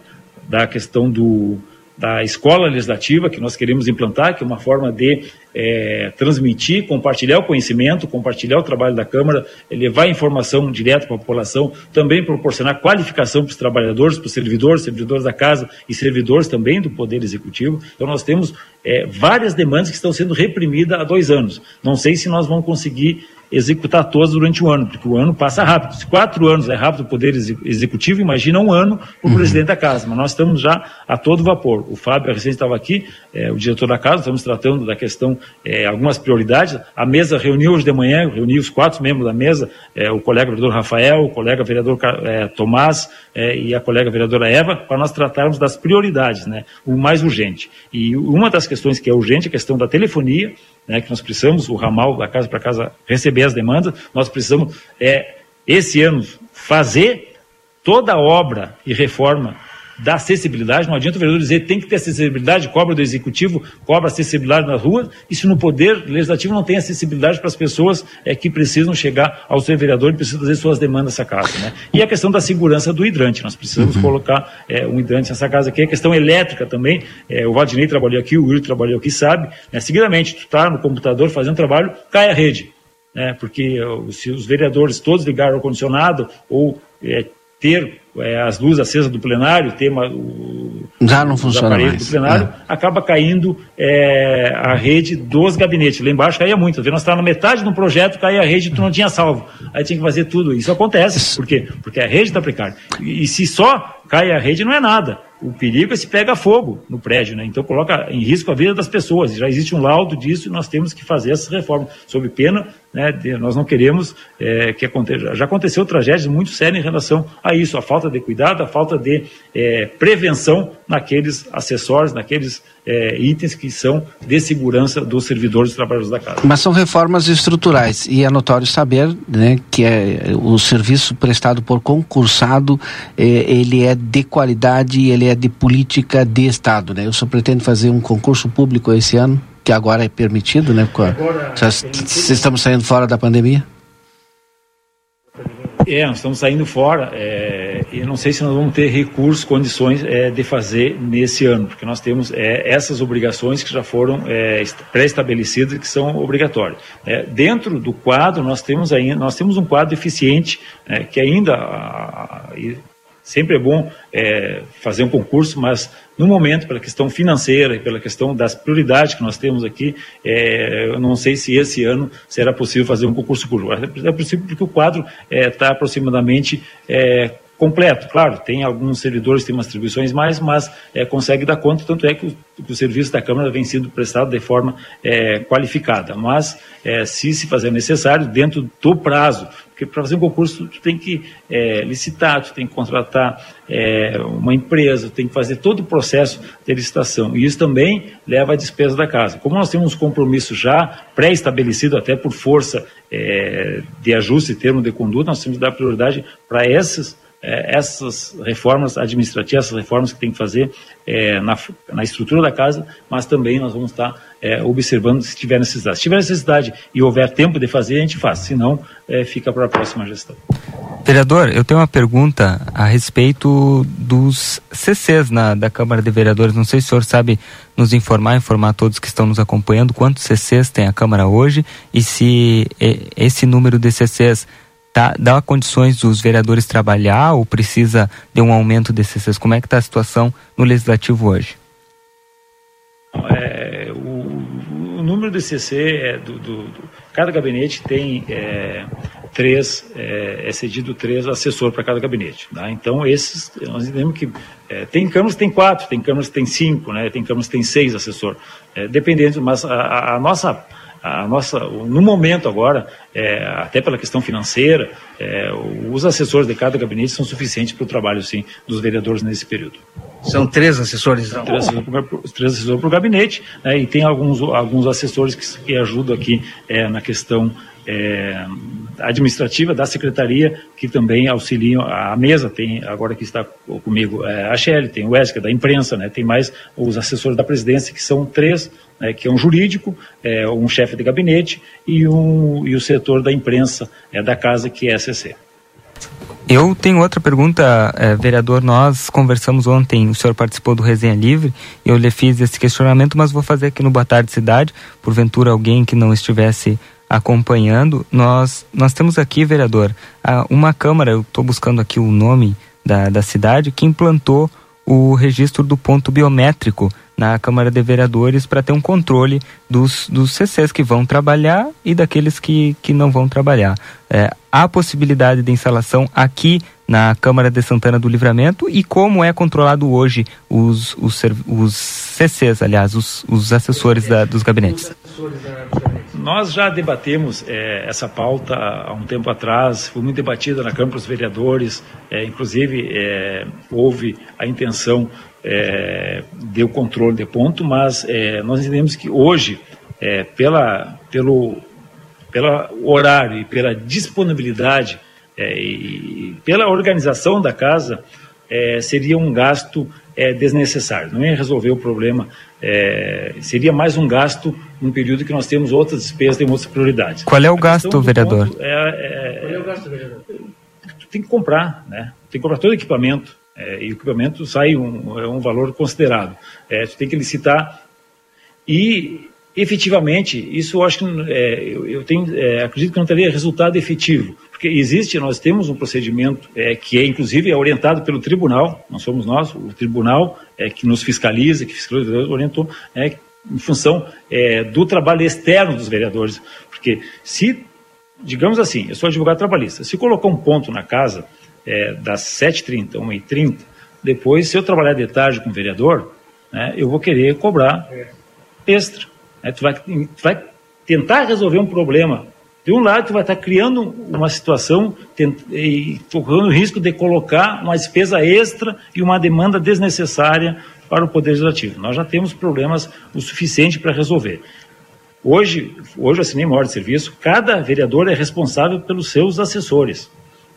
da, questão do, da escola legislativa que nós queremos implantar, que é uma forma de é, transmitir, compartilhar o conhecimento, compartilhar o trabalho da Câmara, levar informação direto para a população, também proporcionar qualificação para os trabalhadores, para os servidores, servidores da casa e servidores também do Poder Executivo. Então, nós temos é, várias demandas que estão sendo reprimidas há dois anos. Não sei se nós vamos conseguir executar todas durante o ano, porque o ano passa rápido. Se quatro anos é rápido o Poder Executivo, imagina um ano para o uhum. presidente da Casa. Mas nós estamos já a todo vapor. O Fábio, recente estava aqui, é, o diretor da Casa, estamos tratando da questão, é, algumas prioridades. A mesa reuniu hoje de manhã, reuniu os quatro membros da mesa, é, o colega vereador Rafael, o colega vereador é, Tomás é, e a colega vereadora Eva, para nós tratarmos das prioridades, né, o mais urgente. E uma das questões que é urgente é a questão da telefonia, né, que nós precisamos, o ramal da casa para casa, receber as demandas, nós precisamos, é, esse ano, fazer toda a obra e reforma da acessibilidade. Não adianta o vereador dizer tem que ter acessibilidade, cobra do executivo, cobra acessibilidade nas ruas, e se no poder legislativo não tem acessibilidade para as pessoas é, que precisam chegar ao seu vereador e precisam fazer suas demandas nessa casa. Né? E a questão da segurança do hidrante. Nós precisamos uhum. colocar é, um hidrante nessa casa aqui. A questão elétrica também. É, o Valdinei trabalhou aqui, o Will trabalhou aqui, sabe. Né? Seguidamente, tu está no computador fazendo trabalho, cai a rede. Né? Porque se os vereadores todos ligaram o condicionado ou é, ter é, as luzes acesas do plenário, ter uma, o, Já não funciona mais. do plenário, é. acaba caindo é, a rede dos gabinetes. Lá embaixo caía muito. Nós estávamos na metade do projeto, caía a rede e tu não tinha salvo. Aí tinha que fazer tudo. Isso acontece. Por quê? Porque a rede está precária. E, e se só cai a rede, não é nada. O perigo é se pega fogo no prédio, né? Então coloca em risco a vida das pessoas. Já existe um laudo disso e nós temos que fazer essas reformas. Sob pena, né? Nós não queremos é, que aconteça. Já aconteceu tragédias muito sérias em relação a isso, a falta de cuidado, a falta de é, prevenção naqueles acessórios, naqueles é, itens que são de segurança dos servidores e trabalhadores da casa. Mas são reformas estruturais e é notório saber né, que é, o serviço prestado por concursado é, ele é de qualidade ele é de política de Estado. Né? Eu só pretendo fazer um concurso público esse ano, que agora é permitido, né? Vocês estamos saindo fora da pandemia? É, nós estamos saindo fora. É, e não sei se nós vamos ter recursos, condições é, de fazer nesse ano, porque nós temos é, essas obrigações que já foram é, pré-estabelecidas que são obrigatórias. É, dentro do quadro, nós temos ainda, nós temos um quadro eficiente é, que ainda a, a, sempre é bom fazer um concurso, mas no momento, pela questão financeira e pela questão das prioridades que nós temos aqui, é, eu não sei se esse ano será possível fazer um concurso público. É possível porque o quadro está é, aproximadamente é, completo. Claro, tem alguns servidores têm umas atribuições mais, mas é, consegue dar conta, tanto é que o, que o, serviço da Câmara vem sendo prestado de forma é, qualificada. Mas, é, se se fazer necessário, dentro do prazo porque para fazer um concurso, tu tem que é, licitar, tu tem que contratar é, uma empresa, tu tem que fazer todo o processo de licitação. E isso também leva à despesa da casa. Como nós temos um compromisso já pré-estabelecido, até por força é, de ajuste termo de conduta, nós temos que dar prioridade para essas é, essas reformas administrativas, essas reformas que tem que fazer é, na, na estrutura da casa, mas também nós vamos estar é, observando se tiver necessidade. Se tiver necessidade e houver tempo de fazer, a gente faz, se não, é, fica para a próxima gestão. Vereador, eu tenho uma pergunta a respeito dos CCs na, da Câmara de Vereadores. Não sei se o senhor sabe nos informar, informar todos que estão nos acompanhando, quantos CCs tem a Câmara hoje e se esse número de CCs tá, dá condições dos vereadores trabalhar ou precisa de um aumento de CCs? Como é que está a situação no Legislativo hoje? É, o, o, número de CC é do, do, do cada gabinete tem é, três, é, é, cedido três assessores para cada gabinete. Tá? Então, esses, nós entendemos que é, tem câmaras tem quatro, tem câmaras tem cinco, né? tem câmaras tem seis assessores, é, dependendo, mas a, a, a nossa a nossa, no momento agora, é, até pela questão financeira, é, os assessores de cada gabinete são suficientes para o trabalho, sim, dos vereadores nesse período. São três assessores? Três assessores, três assessores para o gabinete, né, e tem alguns, alguns assessores que, que ajudam aqui é, na questão é, administrativa da secretaria que também auxiliam a mesa tem agora que está comigo é, a Shelly, tem o Wesker da imprensa né tem mais os assessores da presidência que são três né, que é um jurídico é, um chefe de gabinete e um e o setor da imprensa é, da casa que é a SCC eu tenho outra pergunta, é, vereador. Nós conversamos ontem, o senhor participou do Resenha Livre, eu lhe fiz esse questionamento, mas vou fazer aqui no Boa Tarde Cidade, porventura alguém que não estivesse acompanhando. Nós, nós temos aqui, vereador, uma Câmara, eu estou buscando aqui o nome da, da cidade, que implantou o registro do ponto biométrico na Câmara de Vereadores para ter um controle dos, dos CCs que vão trabalhar e daqueles que, que não vão trabalhar. É, há possibilidade de instalação aqui na Câmara de Santana do Livramento e como é controlado hoje os, os, os CCs, aliás, os, os assessores da, dos gabinetes? Nós já debatemos é, essa pauta há um tempo atrás, foi muito debatida na Câmara dos Vereadores, é, inclusive é, houve a intenção é, de o controle de ponto, mas é, nós entendemos que hoje, é, pela, pelo pela horário e pela disponibilidade e pela organização da casa, seria um gasto desnecessário. Não ia resolver o problema é, seria mais um gasto num período que nós temos outras despesas, temos outras prioridades. Qual é o gasto, vereador? É, é, Qual é o gasto, vereador? Tem que comprar, né? Tem que comprar todo o equipamento. É, e o equipamento sai um, é um valor considerado. É, tem que licitar e efetivamente isso eu acho que é, eu, eu tenho, é, acredito que não teria resultado efetivo porque existe, nós temos um procedimento é, que é inclusive é orientado pelo tribunal, não somos nós, o tribunal é, que nos fiscaliza, que fiscaliza, orientou, é, em função do trabalho externo dos vereadores. Porque se, digamos assim, eu sou advogado trabalhista, se colocar um ponto na casa é, das 7h30, 1h30, depois, se eu trabalhar de tarde com o vereador, né, eu vou querer cobrar extra. Né, tu, vai, tu vai tentar resolver um problema de um lado, tu vai estar criando uma situação e correndo o risco de colocar uma despesa extra e uma demanda desnecessária para o Poder Legislativo. Nós já temos problemas o suficiente para resolver. Hoje, hoje eu assinei uma ordem de serviço, cada vereador é responsável pelos seus assessores.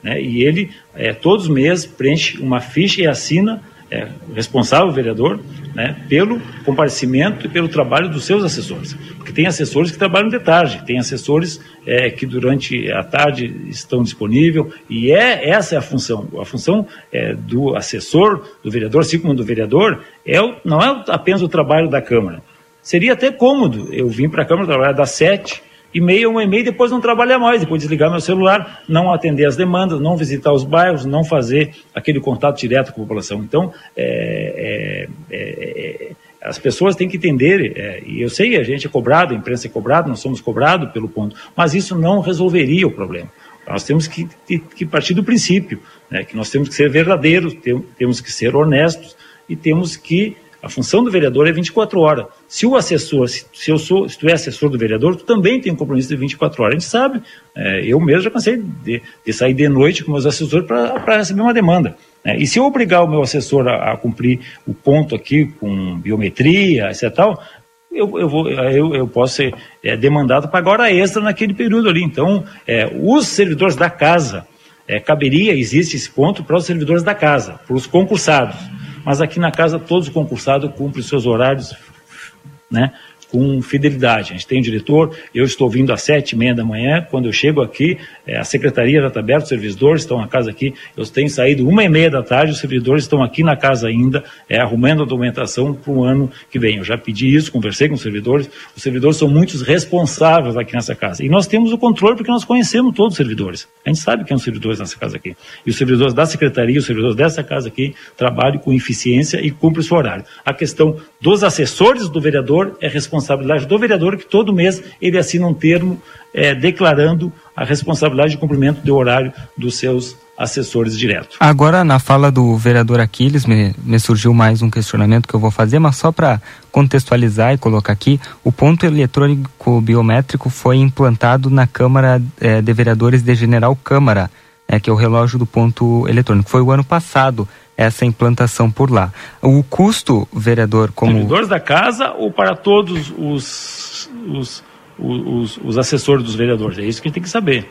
Né? E ele, é, todos os meses, preenche uma ficha e assina é, responsável, vereador, né, pelo comparecimento e pelo trabalho dos seus assessores. Porque tem assessores que trabalham de tarde, tem assessores é, que durante a tarde estão disponíveis, e é essa é a função. A função é, do assessor, do vereador, assim como do vereador, é o, não é apenas o trabalho da Câmara. Seria até cômodo eu vim para a Câmara trabalhar das sete e meia, um e meia, depois não trabalhar mais, depois desligar meu celular, não atender as demandas, não visitar os bairros, não fazer aquele contato direto com a população. Então, é, é, é, as pessoas têm que entender, é, e eu sei, a gente é cobrado, a imprensa é cobrada, nós somos cobrados pelo ponto, mas isso não resolveria o problema. Nós temos que, que partir do princípio, né, que nós temos que ser verdadeiros, temos que ser honestos e temos que a função do vereador é 24 horas. Se o assessor, se, se eu sou, se tu é assessor do vereador, tu também tem um compromisso de 24 horas. A gente sabe, é, eu mesmo já cansei de, de, sair de noite com meus assessores para receber uma demanda. Né? E se eu obrigar o meu assessor a, a cumprir o ponto aqui com biometria, etc. Tal, eu, eu, vou, eu, eu posso ser é, demandado para hora extra naquele período ali. Então, é, os servidores da casa, é, caberia, existe esse ponto para os servidores da casa, para os concursados. Mas aqui na casa todos os concursados cumprem seus horários, né? Com fidelidade. A gente tem um diretor, eu estou vindo às sete e meia da manhã, quando eu chego aqui, é, a secretaria já está aberta, os servidores estão na casa aqui, eu tenho saído uma e meia da tarde, os servidores estão aqui na casa ainda, é, arrumando a documentação para o ano que vem. Eu já pedi isso, conversei com os servidores, os servidores são muitos responsáveis aqui nessa casa. E nós temos o controle porque nós conhecemos todos os servidores. A gente sabe quem são os servidores nessa casa aqui. E os servidores da secretaria, os servidores dessa casa aqui, trabalham com eficiência e cumprem o seu horário. A questão dos assessores do vereador é responsabilidade responsabilidade do vereador que todo mês ele assina um termo é, declarando a responsabilidade de cumprimento do horário dos seus assessores direto. Agora, na fala do vereador Aquiles, me, me surgiu mais um questionamento que eu vou fazer, mas só para contextualizar e colocar aqui, o ponto eletrônico biométrico foi implantado na Câmara eh, de Vereadores de General Câmara, é, que é o relógio do ponto eletrônico. Foi o ano passado essa implantação por lá. O custo, vereador, como... Servidores da casa ou para todos os, os, os, os assessores dos vereadores? É isso que a gente tem que saber.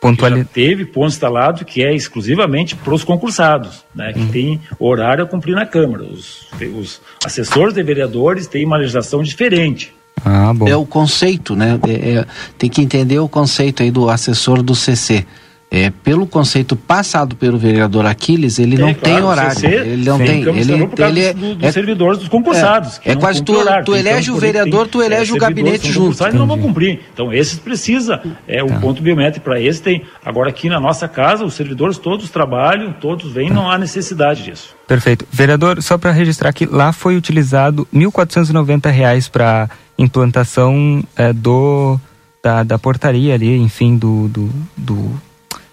Pontuali... Já teve ponto instalado que é exclusivamente para os concursados, né, que Hum. tem horário a cumprir na Câmara. Os, os assessores de vereadores têm uma legislação diferente. Ah, bom. É o conceito, né? É- é- tem que entender o conceito aí do assessor do CC. É, pelo conceito passado pelo vereador Aquiles, ele não É, tem claro, o horário. CC ele não tem tem. Câmara Ele, causa ele é, do- dos servidores dos concursados, É, que é quase tu, horário. tu Tem elege o vereador, tem, tu elege é, o gabinete junto. concursados e não vão cumprir. Então, esses precisa é o ponto biométrico para esse tem. Agora aqui na nossa casa, os servidores todos trabalham, todos vêm, não há necessidade disso. Perfeito. Vereador, só para registrar aqui, lá foi utilizado 1.490 reais para implantação eh, do da, da portaria ali, enfim, do, do, do-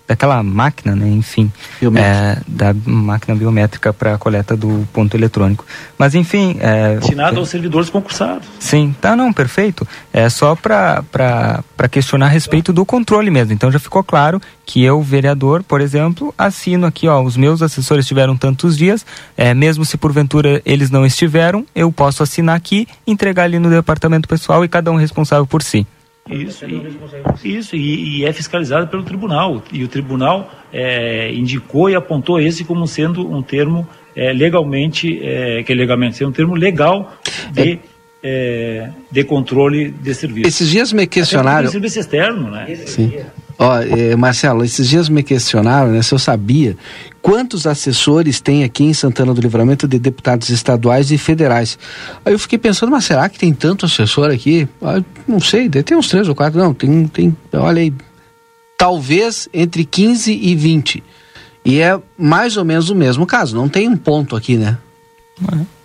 daquela máquina, né, enfim, eh, da máquina biométrica para a coleta do ponto eletrônico. Mas enfim, eh, Destinado aos servidores concursados. Sim, tá não, perfeito. É só para questionar a respeito do controle mesmo. Então já ficou claro que eu, vereador, por exemplo, assino aqui, ó, os meus assessores tiveram tantos dias, é, mesmo se porventura eles não estiveram, eu posso assinar aqui, entregar ali no departamento pessoal e cada um responsável por si. Isso, e, isso e, e é fiscalizado pelo tribunal. E o tribunal é, indicou e apontou esse como sendo um termo é, legalmente, é, que é legalmente, ser um termo legal de, é, de controle de serviço. Esses dias me questionaram. serviço externo, né? Sim. Ó, eh, Marcelo, esses dias me questionaram, né, se eu sabia quantos assessores tem aqui em Santana do Livramento de deputados estaduais e federais. Aí eu fiquei pensando, mas será que tem tanto assessor aqui? Ah, não sei, ter uns três ou quatro. Não, tem, tem, olha aí, talvez entre 15 e 20. E é mais ou menos o mesmo caso, não tem um ponto aqui, né? É.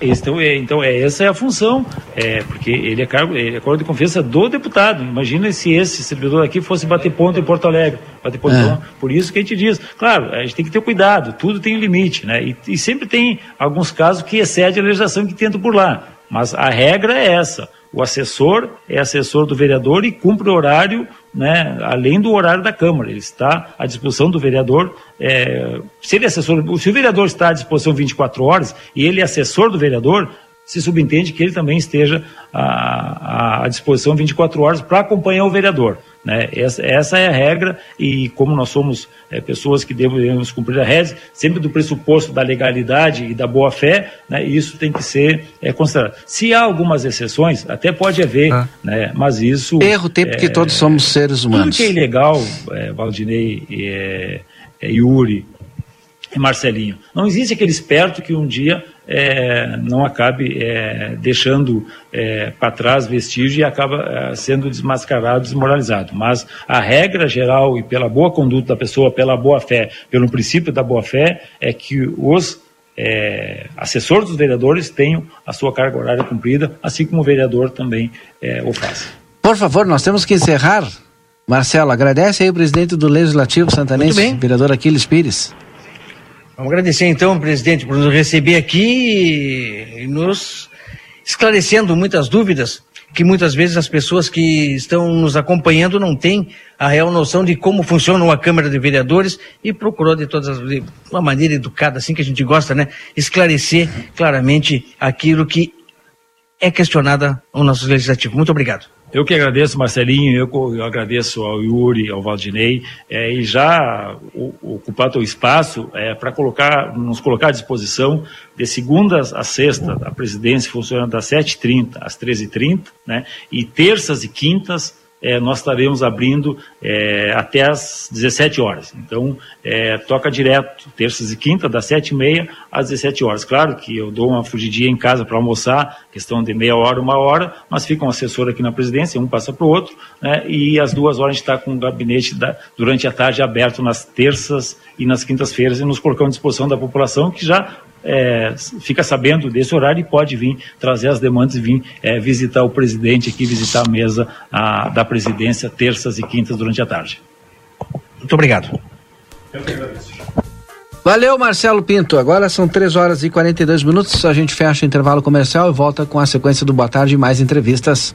Então, é, então é, essa é a função, é, porque ele é cargo, ele é cargo de confiança do deputado. Imagina se esse servidor aqui fosse bater ponto em Porto Alegre. Bater ponto, É. por isso que a gente diz, claro, a gente tem que ter cuidado, tudo tem limite, né? E, e sempre tem alguns casos que excede a legislação que tenta por lá. Mas a regra é essa. O assessor é assessor do vereador e cumpre o horário, né, além do horário da Câmara. Ele está à disposição do vereador. é, se ele é assessor, se o vereador está à disposição 24 horas e ele é assessor do vereador, se subentende que ele também esteja à, à disposição 24 horas para acompanhar o vereador. Né? Essa, essa é a regra e como nós somos é, pessoas que devemos cumprir a regra, sempre do pressuposto da legalidade e da boa-fé, né, isso tem que ser é, considerado. Se há algumas exceções, até pode haver, né, mas isso... Erro tem porque é, todos somos seres tudo humanos. que é ilegal, é, Valdinei, é, é, Yuri e Marcelinho, não existe aquele esperto que um dia é, não acabe é, deixando é, para trás vestígio e acaba é, sendo desmascarado, desmoralizado. Mas a regra geral e pela boa conduta da pessoa, pela boa fé, pelo princípio da boa fé, é que os é, assessores dos vereadores tenham a sua carga horária cumprida, assim como o vereador também é, o faz. Por favor, nós temos que encerrar. Marcelo, agradece aí o presidente do Legislativo Santanense, vereador Aquiles Pires. Vamos agradecer então, presidente, por nos receber aqui e nos esclarecendo muitas dúvidas que muitas vezes as pessoas que estão nos acompanhando não têm a real noção de como funciona uma Câmara de Vereadores e procurou de todas as de uma maneira educada, assim que a gente gosta, né, esclarecer claramente aquilo que é questionada o nosso legislativo. Muito obrigado. Eu que agradeço, Marcelinho, eu, eu agradeço ao Yuri, ao Valdinei, é, e já o- ocupar teu espaço é, para colocar, nos colocar à disposição de segundas a sexta, a presidência funciona das 7h30 às 13h30, né, e terças e quintas é, nós estaremos abrindo é, até às 17 horas. Então, é, toca direto, terças e quinta, das 7h30 às 17 horas. Claro que eu dou uma fugidinha em casa para almoçar, questão de meia hora, uma hora, mas fica um assessor aqui na presidência, um passa para o outro, né, e às duas horas a gente está com o gabinete da- durante a tarde aberto nas terças e nas quintas-feiras e nos colocamos à disposição da população que já é, fica sabendo desse horário e pode vir trazer as demandas e vir é, visitar o presidente aqui, visitar a mesa a, da presidência terças e quintas durante a tarde. Muito obrigado. Eu que agradeço. Valeu, Marcelo Pinto. Agora são 3 horas e 42 minutos. A gente fecha o intervalo comercial e volta com a sequência do Boa Tarde e mais entrevistas.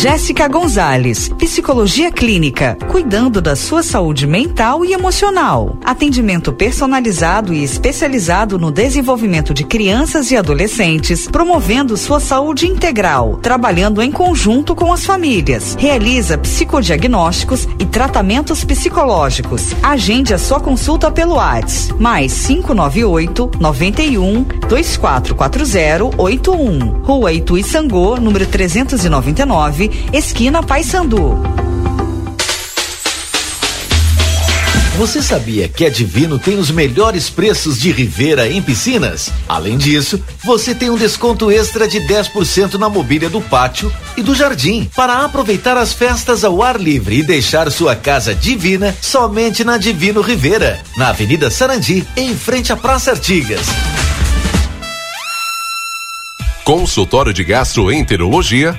Jéssica Gonzalez, Psicologia Clínica, cuidando da sua saúde mental e emocional. Atendimento personalizado e especializado no desenvolvimento de crianças e adolescentes, promovendo sua saúde integral, trabalhando em conjunto com as famílias. Realiza psicodiagnósticos e tratamentos psicológicos. Agende a sua consulta pelo WhatsApp. Mais 598 91 2440 81. Rua Itu número 399 esquina Paysandu. Você sabia que a Divino tem os melhores preços de Rivera em piscinas? Além disso, você tem um desconto extra de 10% na mobília do pátio e do jardim para aproveitar as festas ao ar livre e deixar sua casa divina somente na Divino Rivera, na Avenida Sarandi, em frente à Praça Artigas. Consultório de Gastroenterologia,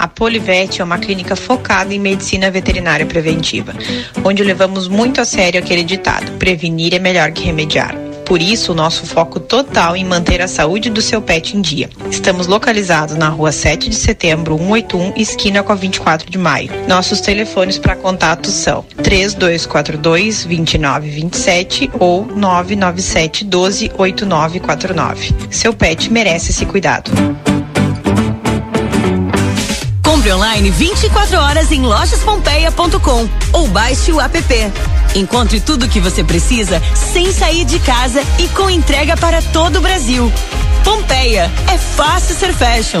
A Polivete é uma clínica focada em medicina veterinária preventiva, onde levamos muito a sério aquele ditado: prevenir é melhor que remediar. Por isso, o nosso foco total em manter a saúde do seu pet em dia. Estamos localizados na rua 7 de setembro, 181, esquina com a 24 de maio. Nossos telefones para contato são 3242 2927 ou 997 12 8949. Seu pet merece esse cuidado. Compre online 24 horas em lojaspompeia.com ou baixe o app. Encontre tudo o que você precisa sem sair de casa e com entrega para todo o Brasil. Pompeia, é fácil ser fashion.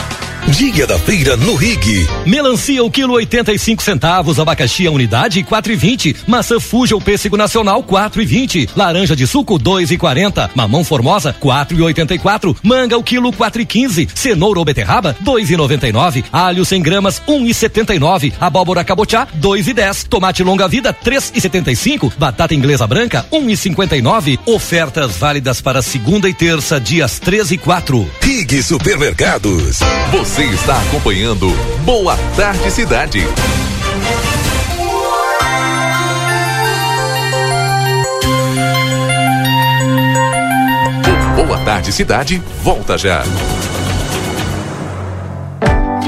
Dia da feira no Rig. Melancia o quilo 85 centavos, abacaxi a unidade 4,20, maçã fuja o pêssego nacional 4,20, laranja de suco 2,40, mamão formosa 4,84, manga o quilo 4,15, cenoura ou beterraba 2,99, alho 100 gramas 1,79, abóbora cabotiá 2,10, tomate longa vida 3,75, batata inglesa branca 1,59. Ofertas válidas para segunda e terça, dias 13 e 4. Rig Supermercados. Você está acompanhando Boa Tarde Cidade. Boa Tarde Cidade volta já.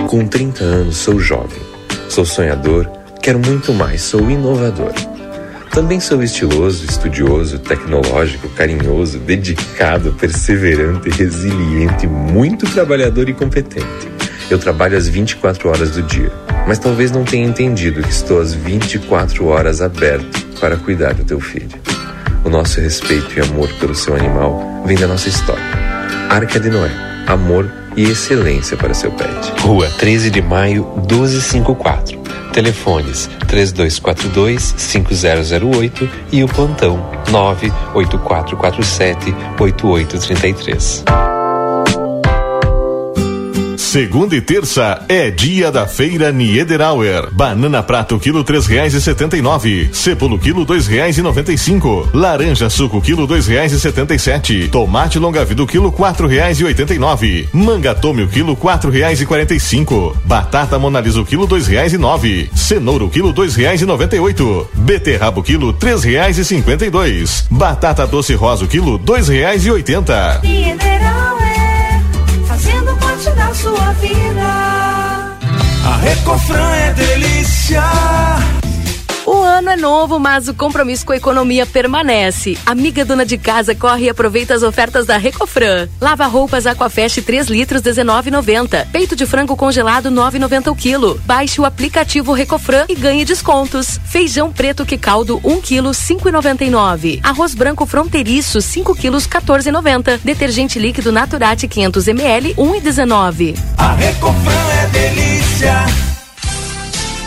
Com 30 anos sou jovem, sou sonhador, quero muito mais, sou inovador. Também sou estiloso, estudioso, tecnológico, carinhoso, dedicado, perseverante, resiliente, muito trabalhador e competente. Eu trabalho às 24 horas do dia, mas talvez não tenha entendido que estou às 24 horas aberto para cuidar do teu filho. O nosso respeito e amor pelo seu animal vem da nossa história. Arca de Noé, amor e excelência para seu pet. Rua 13 de Maio, 1254. Telefones 3242 5008 e o plantão 98447 8833. Segunda e terça é dia da feira Niederauer. Banana prato quilo três reais e setenta e nove. Cepolo quilo dois reais e noventa e cinco. Laranja suco quilo dois reais e setenta e sete. Tomate longa vida quilo quatro reais e oitenta e nove. Manga tome o quilo quatro reais e quarenta e cinco. Batata monalisa o quilo dois reais e nove. Cenoura o quilo dois reais e noventa e oito. Beterraba o quilo três reais e cinquenta e dois. Batata doce rosa o quilo dois reais e oitenta. Mineral sua vida. A Recofran é delícia. O ano é novo, mas o compromisso com a economia permanece. Amiga dona de casa, corre e aproveita as ofertas da Recofran. Lava roupas Aquafest 3 litros 19,90. Peito de frango congelado 9,90 o quilo. Baixe o aplicativo Recofran e ganhe descontos. Feijão preto que caldo 1 quilo 5,99. Arroz branco fronteiriço 5 quilos 14,90. Detergente líquido Naturate 500 ml 1,19. A Recofran é delícia.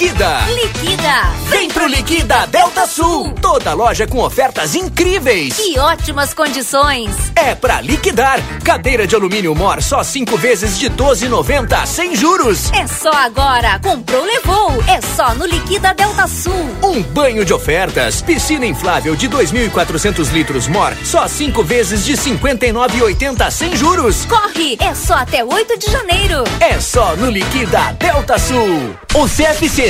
Liquida! Liquida! Vem pro Liquida Delta Sul! Toda loja com ofertas incríveis! E ótimas condições! É pra liquidar! Cadeira de alumínio Mor só cinco vezes de 12,90 sem juros! É só agora! Comprou, levou! É só no Liquida Delta Sul! Um banho de ofertas! Piscina inflável de 2.400 litros Mor só cinco vezes de 59,80 sem juros! Corre! É só até 8 de janeiro! É só no Liquida Delta Sul! O CFC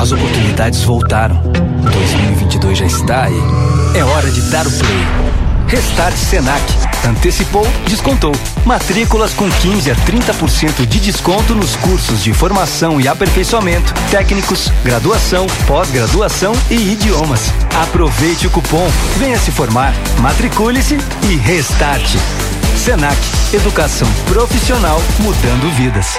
As oportunidades voltaram. 2022 já está aí. É hora de dar o play. Restart Senac. Antecipou, descontou. Matrículas com 15 a 30% de desconto nos cursos de formação e aperfeiçoamento, técnicos, graduação, pós-graduação e idiomas. Aproveite o cupom, venha se formar, matricule-se e restarte. Senac, educação profissional mudando vidas.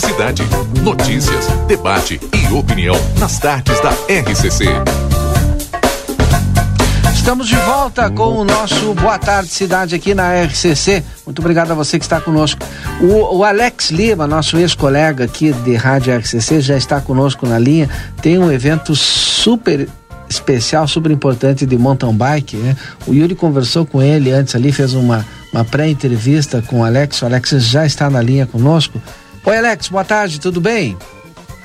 Cidade. Notícias, debate e opinião nas tardes da RCC. Estamos de volta com o nosso Boa Tarde Cidade aqui na RCC. Muito obrigado a você que está conosco. O, o Alex Lima, nosso ex-colega aqui de Rádio RCC, já está conosco na linha. Tem um evento super especial, super importante de mountain bike, né? O Yuri conversou com ele antes ali, fez uma, uma pré-entrevista com o Alex. O Alex já está na linha conosco. Oi, Alex, boa tarde, tudo bem?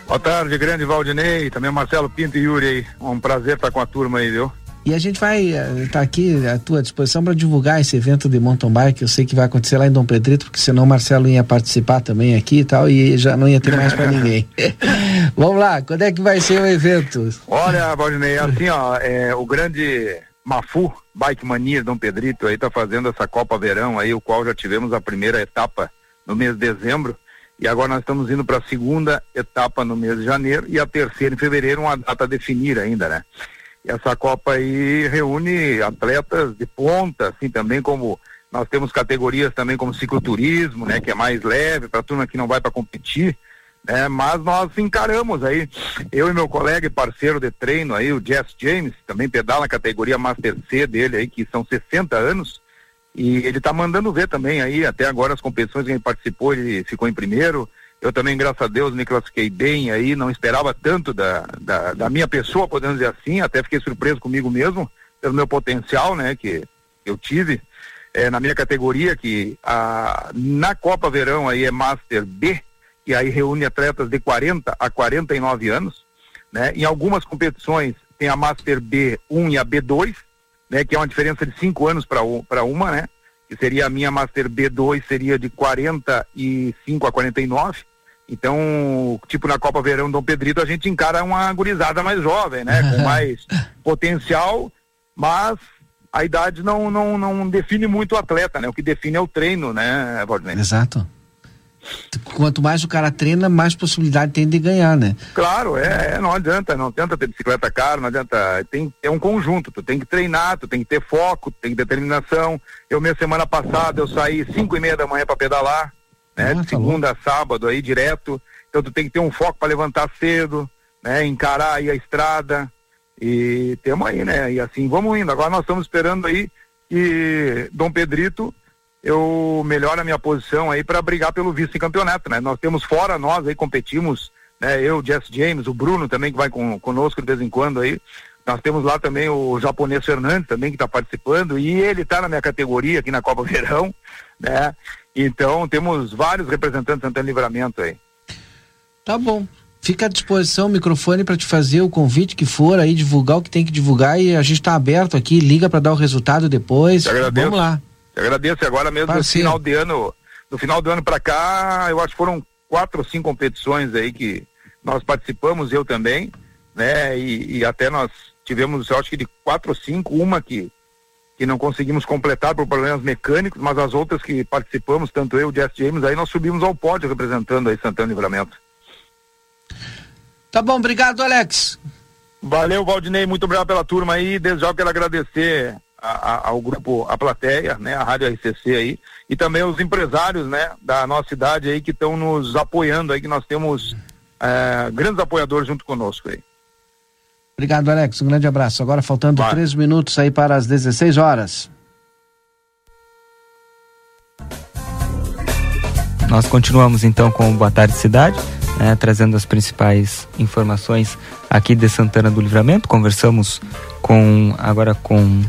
Boa tarde, grande Valdinei, também Marcelo Pinto e Yuri aí. Um prazer estar com a turma aí, viu? E a gente vai estar tá aqui à tua disposição para divulgar esse evento de mountain bike. Eu sei que vai acontecer lá em Dom Pedrito, porque senão o Marcelo ia participar também aqui e tal, e já não ia ter mais para ninguém. Vamos lá, quando é que vai ser o evento? Olha, Valdinei, assim, ó, é, o grande Mafu Bike Mania Dom Pedrito aí tá fazendo essa Copa Verão aí, o qual já tivemos a primeira etapa no mês de dezembro. E agora nós estamos indo para a segunda etapa no mês de janeiro e a terceira em fevereiro, uma data a definir ainda, né? E essa Copa aí reúne atletas de ponta, assim também como nós temos categorias também como cicloturismo, né, que é mais leve para turma que não vai para competir, né? Mas nós encaramos aí, eu e meu colega e parceiro de treino aí, o Jess James, também pedala na categoria Master C dele aí, que são 60 anos, e ele tá mandando ver também aí, até agora as competições que ele participou, ele ficou em primeiro, eu também, graças a Deus, me classifiquei bem aí, não esperava tanto da, da, da, minha pessoa, podemos dizer assim, até fiquei surpreso comigo mesmo, pelo meu potencial, né, que eu tive é, na minha categoria, que a, na Copa Verão aí é Master B, que aí reúne atletas de 40 a 49 anos, né, em algumas competições tem a Master B1 e a B2, né, que é uma diferença de cinco anos para uma, né, que seria a minha Master B2 seria de 45 a 49, então, tipo na Copa Verão Dom Pedrito, a gente encara uma gurizada mais jovem, né? Com mais potencial, mas a idade não, não, não define muito o atleta, né? O que define é o treino, né, Valdemir? Exato. Quanto mais o cara treina, mais possibilidade tem de ganhar, né? Claro, é, é não adianta, não adianta ter bicicleta cara, não adianta, tem, é um conjunto, tu tem que treinar, tu tem que ter foco, tu tem determinação. Eu, minha semana passada, eu saí cinco e meia da manhã para pedalar, né? de segunda a sábado aí direto. Então tu tem que ter um foco para levantar cedo, né? Encarar aí a estrada. E temos aí, né? E assim vamos indo. Agora nós estamos esperando aí que Dom Pedrito eu melhore a minha posição aí para brigar pelo vice-campeonato, né? Nós temos fora nós aí competimos, né? Eu, Jess James, o Bruno também que vai com, conosco de vez em quando aí. Nós temos lá também o japonês Fernandes também que está participando e ele está na minha categoria aqui na Copa Verão, né? Então temos vários representantes Santana Livramento aí. Tá bom. Fica à disposição o microfone para te fazer o convite que for aí, divulgar o que tem que divulgar e a gente está aberto aqui, liga para dar o resultado depois. Vamos lá. Te agradeço agora mesmo no final de ano, no final do ano para cá, eu acho que foram quatro ou cinco competições aí que nós participamos, eu também, né? E, e até nós tivemos, eu acho que de quatro ou cinco, uma que que não conseguimos completar por problemas mecânicos, mas as outras que participamos, tanto eu e o Jess James, aí nós subimos ao pódio representando aí Santana Livramento. Tá bom, obrigado, Alex. Valeu, Valdinei, muito obrigado pela turma aí. Desde já eu quero agradecer a, a, ao grupo A Plateia, né, a Rádio RCC aí, e também os empresários, né, da nossa cidade aí que estão nos apoiando aí, que nós temos é, grandes apoiadores junto conosco aí. Obrigado, Alex. Um grande abraço. Agora faltando Vai. três minutos aí para as 16 horas. Nós continuamos então com o Boa Tarde Cidade, né, trazendo as principais informações aqui de Santana do Livramento. Conversamos com agora com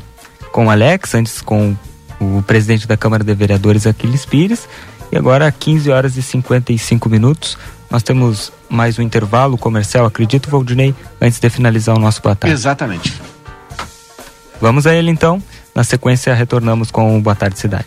com o Alex, antes com o presidente da Câmara de Vereadores, Aquiles Pires, e agora 15 horas e 55 minutos. Nós temos mais um intervalo comercial, acredito, Valdinei, antes de finalizar o nosso boa tarde. Exatamente. Vamos a ele então. Na sequência, retornamos com o Boa Tarde Cidade.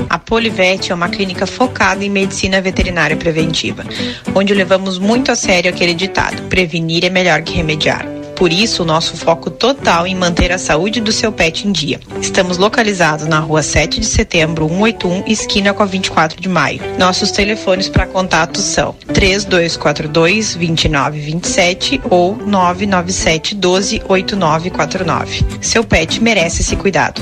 Polivete é uma clínica focada em medicina veterinária preventiva, onde levamos muito a sério aquele ditado: prevenir é melhor que remediar. Por isso, o nosso foco total em manter a saúde do seu pet em dia. Estamos localizados na rua 7 de setembro, 181, esquina com a 24 de maio. Nossos telefones para contato são 3242 2927 ou 997 12 8949. Seu pet merece esse cuidado.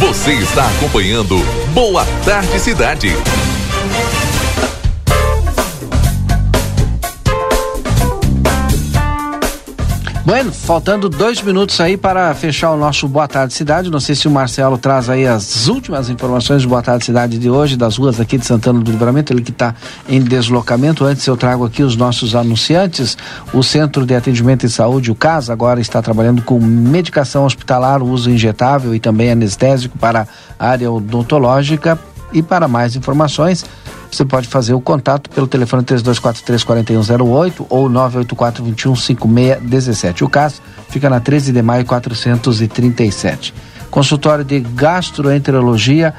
Você está acompanhando Boa Tarde Cidade. Bueno, faltando dois minutos aí para fechar o nosso Boa Tarde Cidade. Não sei se o Marcelo traz aí as últimas informações do Boa Tarde Cidade de hoje, das ruas aqui de Santana do Livramento, ele que está em deslocamento. Antes eu trago aqui os nossos anunciantes. O Centro de Atendimento em Saúde, o CAS, agora está trabalhando com medicação hospitalar, uso injetável e também anestésico para a área odontológica. E para mais informações, você pode fazer o contato pelo telefone 3243-4108 ou 984-215617. O caso fica na 13 de maio 437. Consultório de gastroenterologia.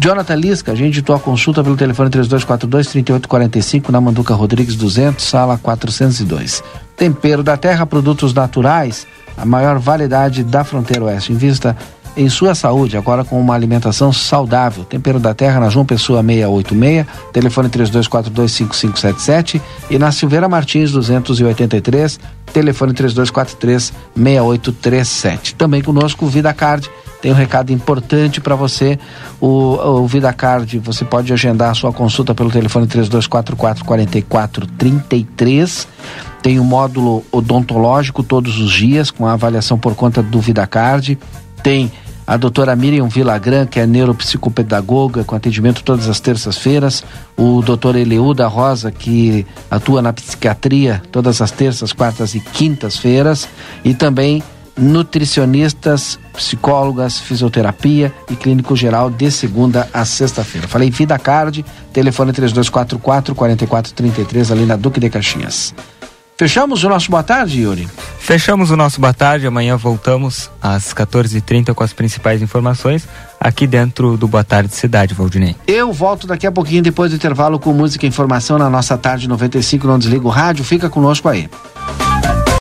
Jonathan Lisca, agende tua consulta pelo telefone 3242-3845 na Manduca Rodrigues 200, sala 402. Tempero da Terra, produtos naturais, a maior variedade da fronteira oeste. Invista em sua saúde, agora com uma alimentação saudável. Tempero da Terra na João Pessoa 686, telefone 32425577 e na Silveira Martins 283, telefone 32436837. Também conosco o Vida Card. Tem um recado importante para você. O, o Vida Card, você pode agendar a sua consulta pelo telefone 3244 4433. Tem o um módulo odontológico todos os dias, com a avaliação por conta do Vida Card. Tem a doutora Miriam Vilagran, que é neuropsicopedagoga, com atendimento todas as terças-feiras, o doutor Eleuda Rosa, que atua na psiquiatria todas as terças, quartas e quintas-feiras, e também nutricionistas, psicólogas, fisioterapia e clínico geral de segunda a sexta-feira. Falei Vida Card, telefone 3244 4433 ali na Duque de Caxias. Fechamos o nosso boa tarde, Yuri? Fechamos o nosso boa tarde. Amanhã voltamos às 14h30 com as principais informações aqui dentro do Boa Tarde Cidade, Valdinei. Eu volto daqui a pouquinho depois do intervalo com música e informação na nossa tarde 95. Não desliga o rádio, fica conosco aí.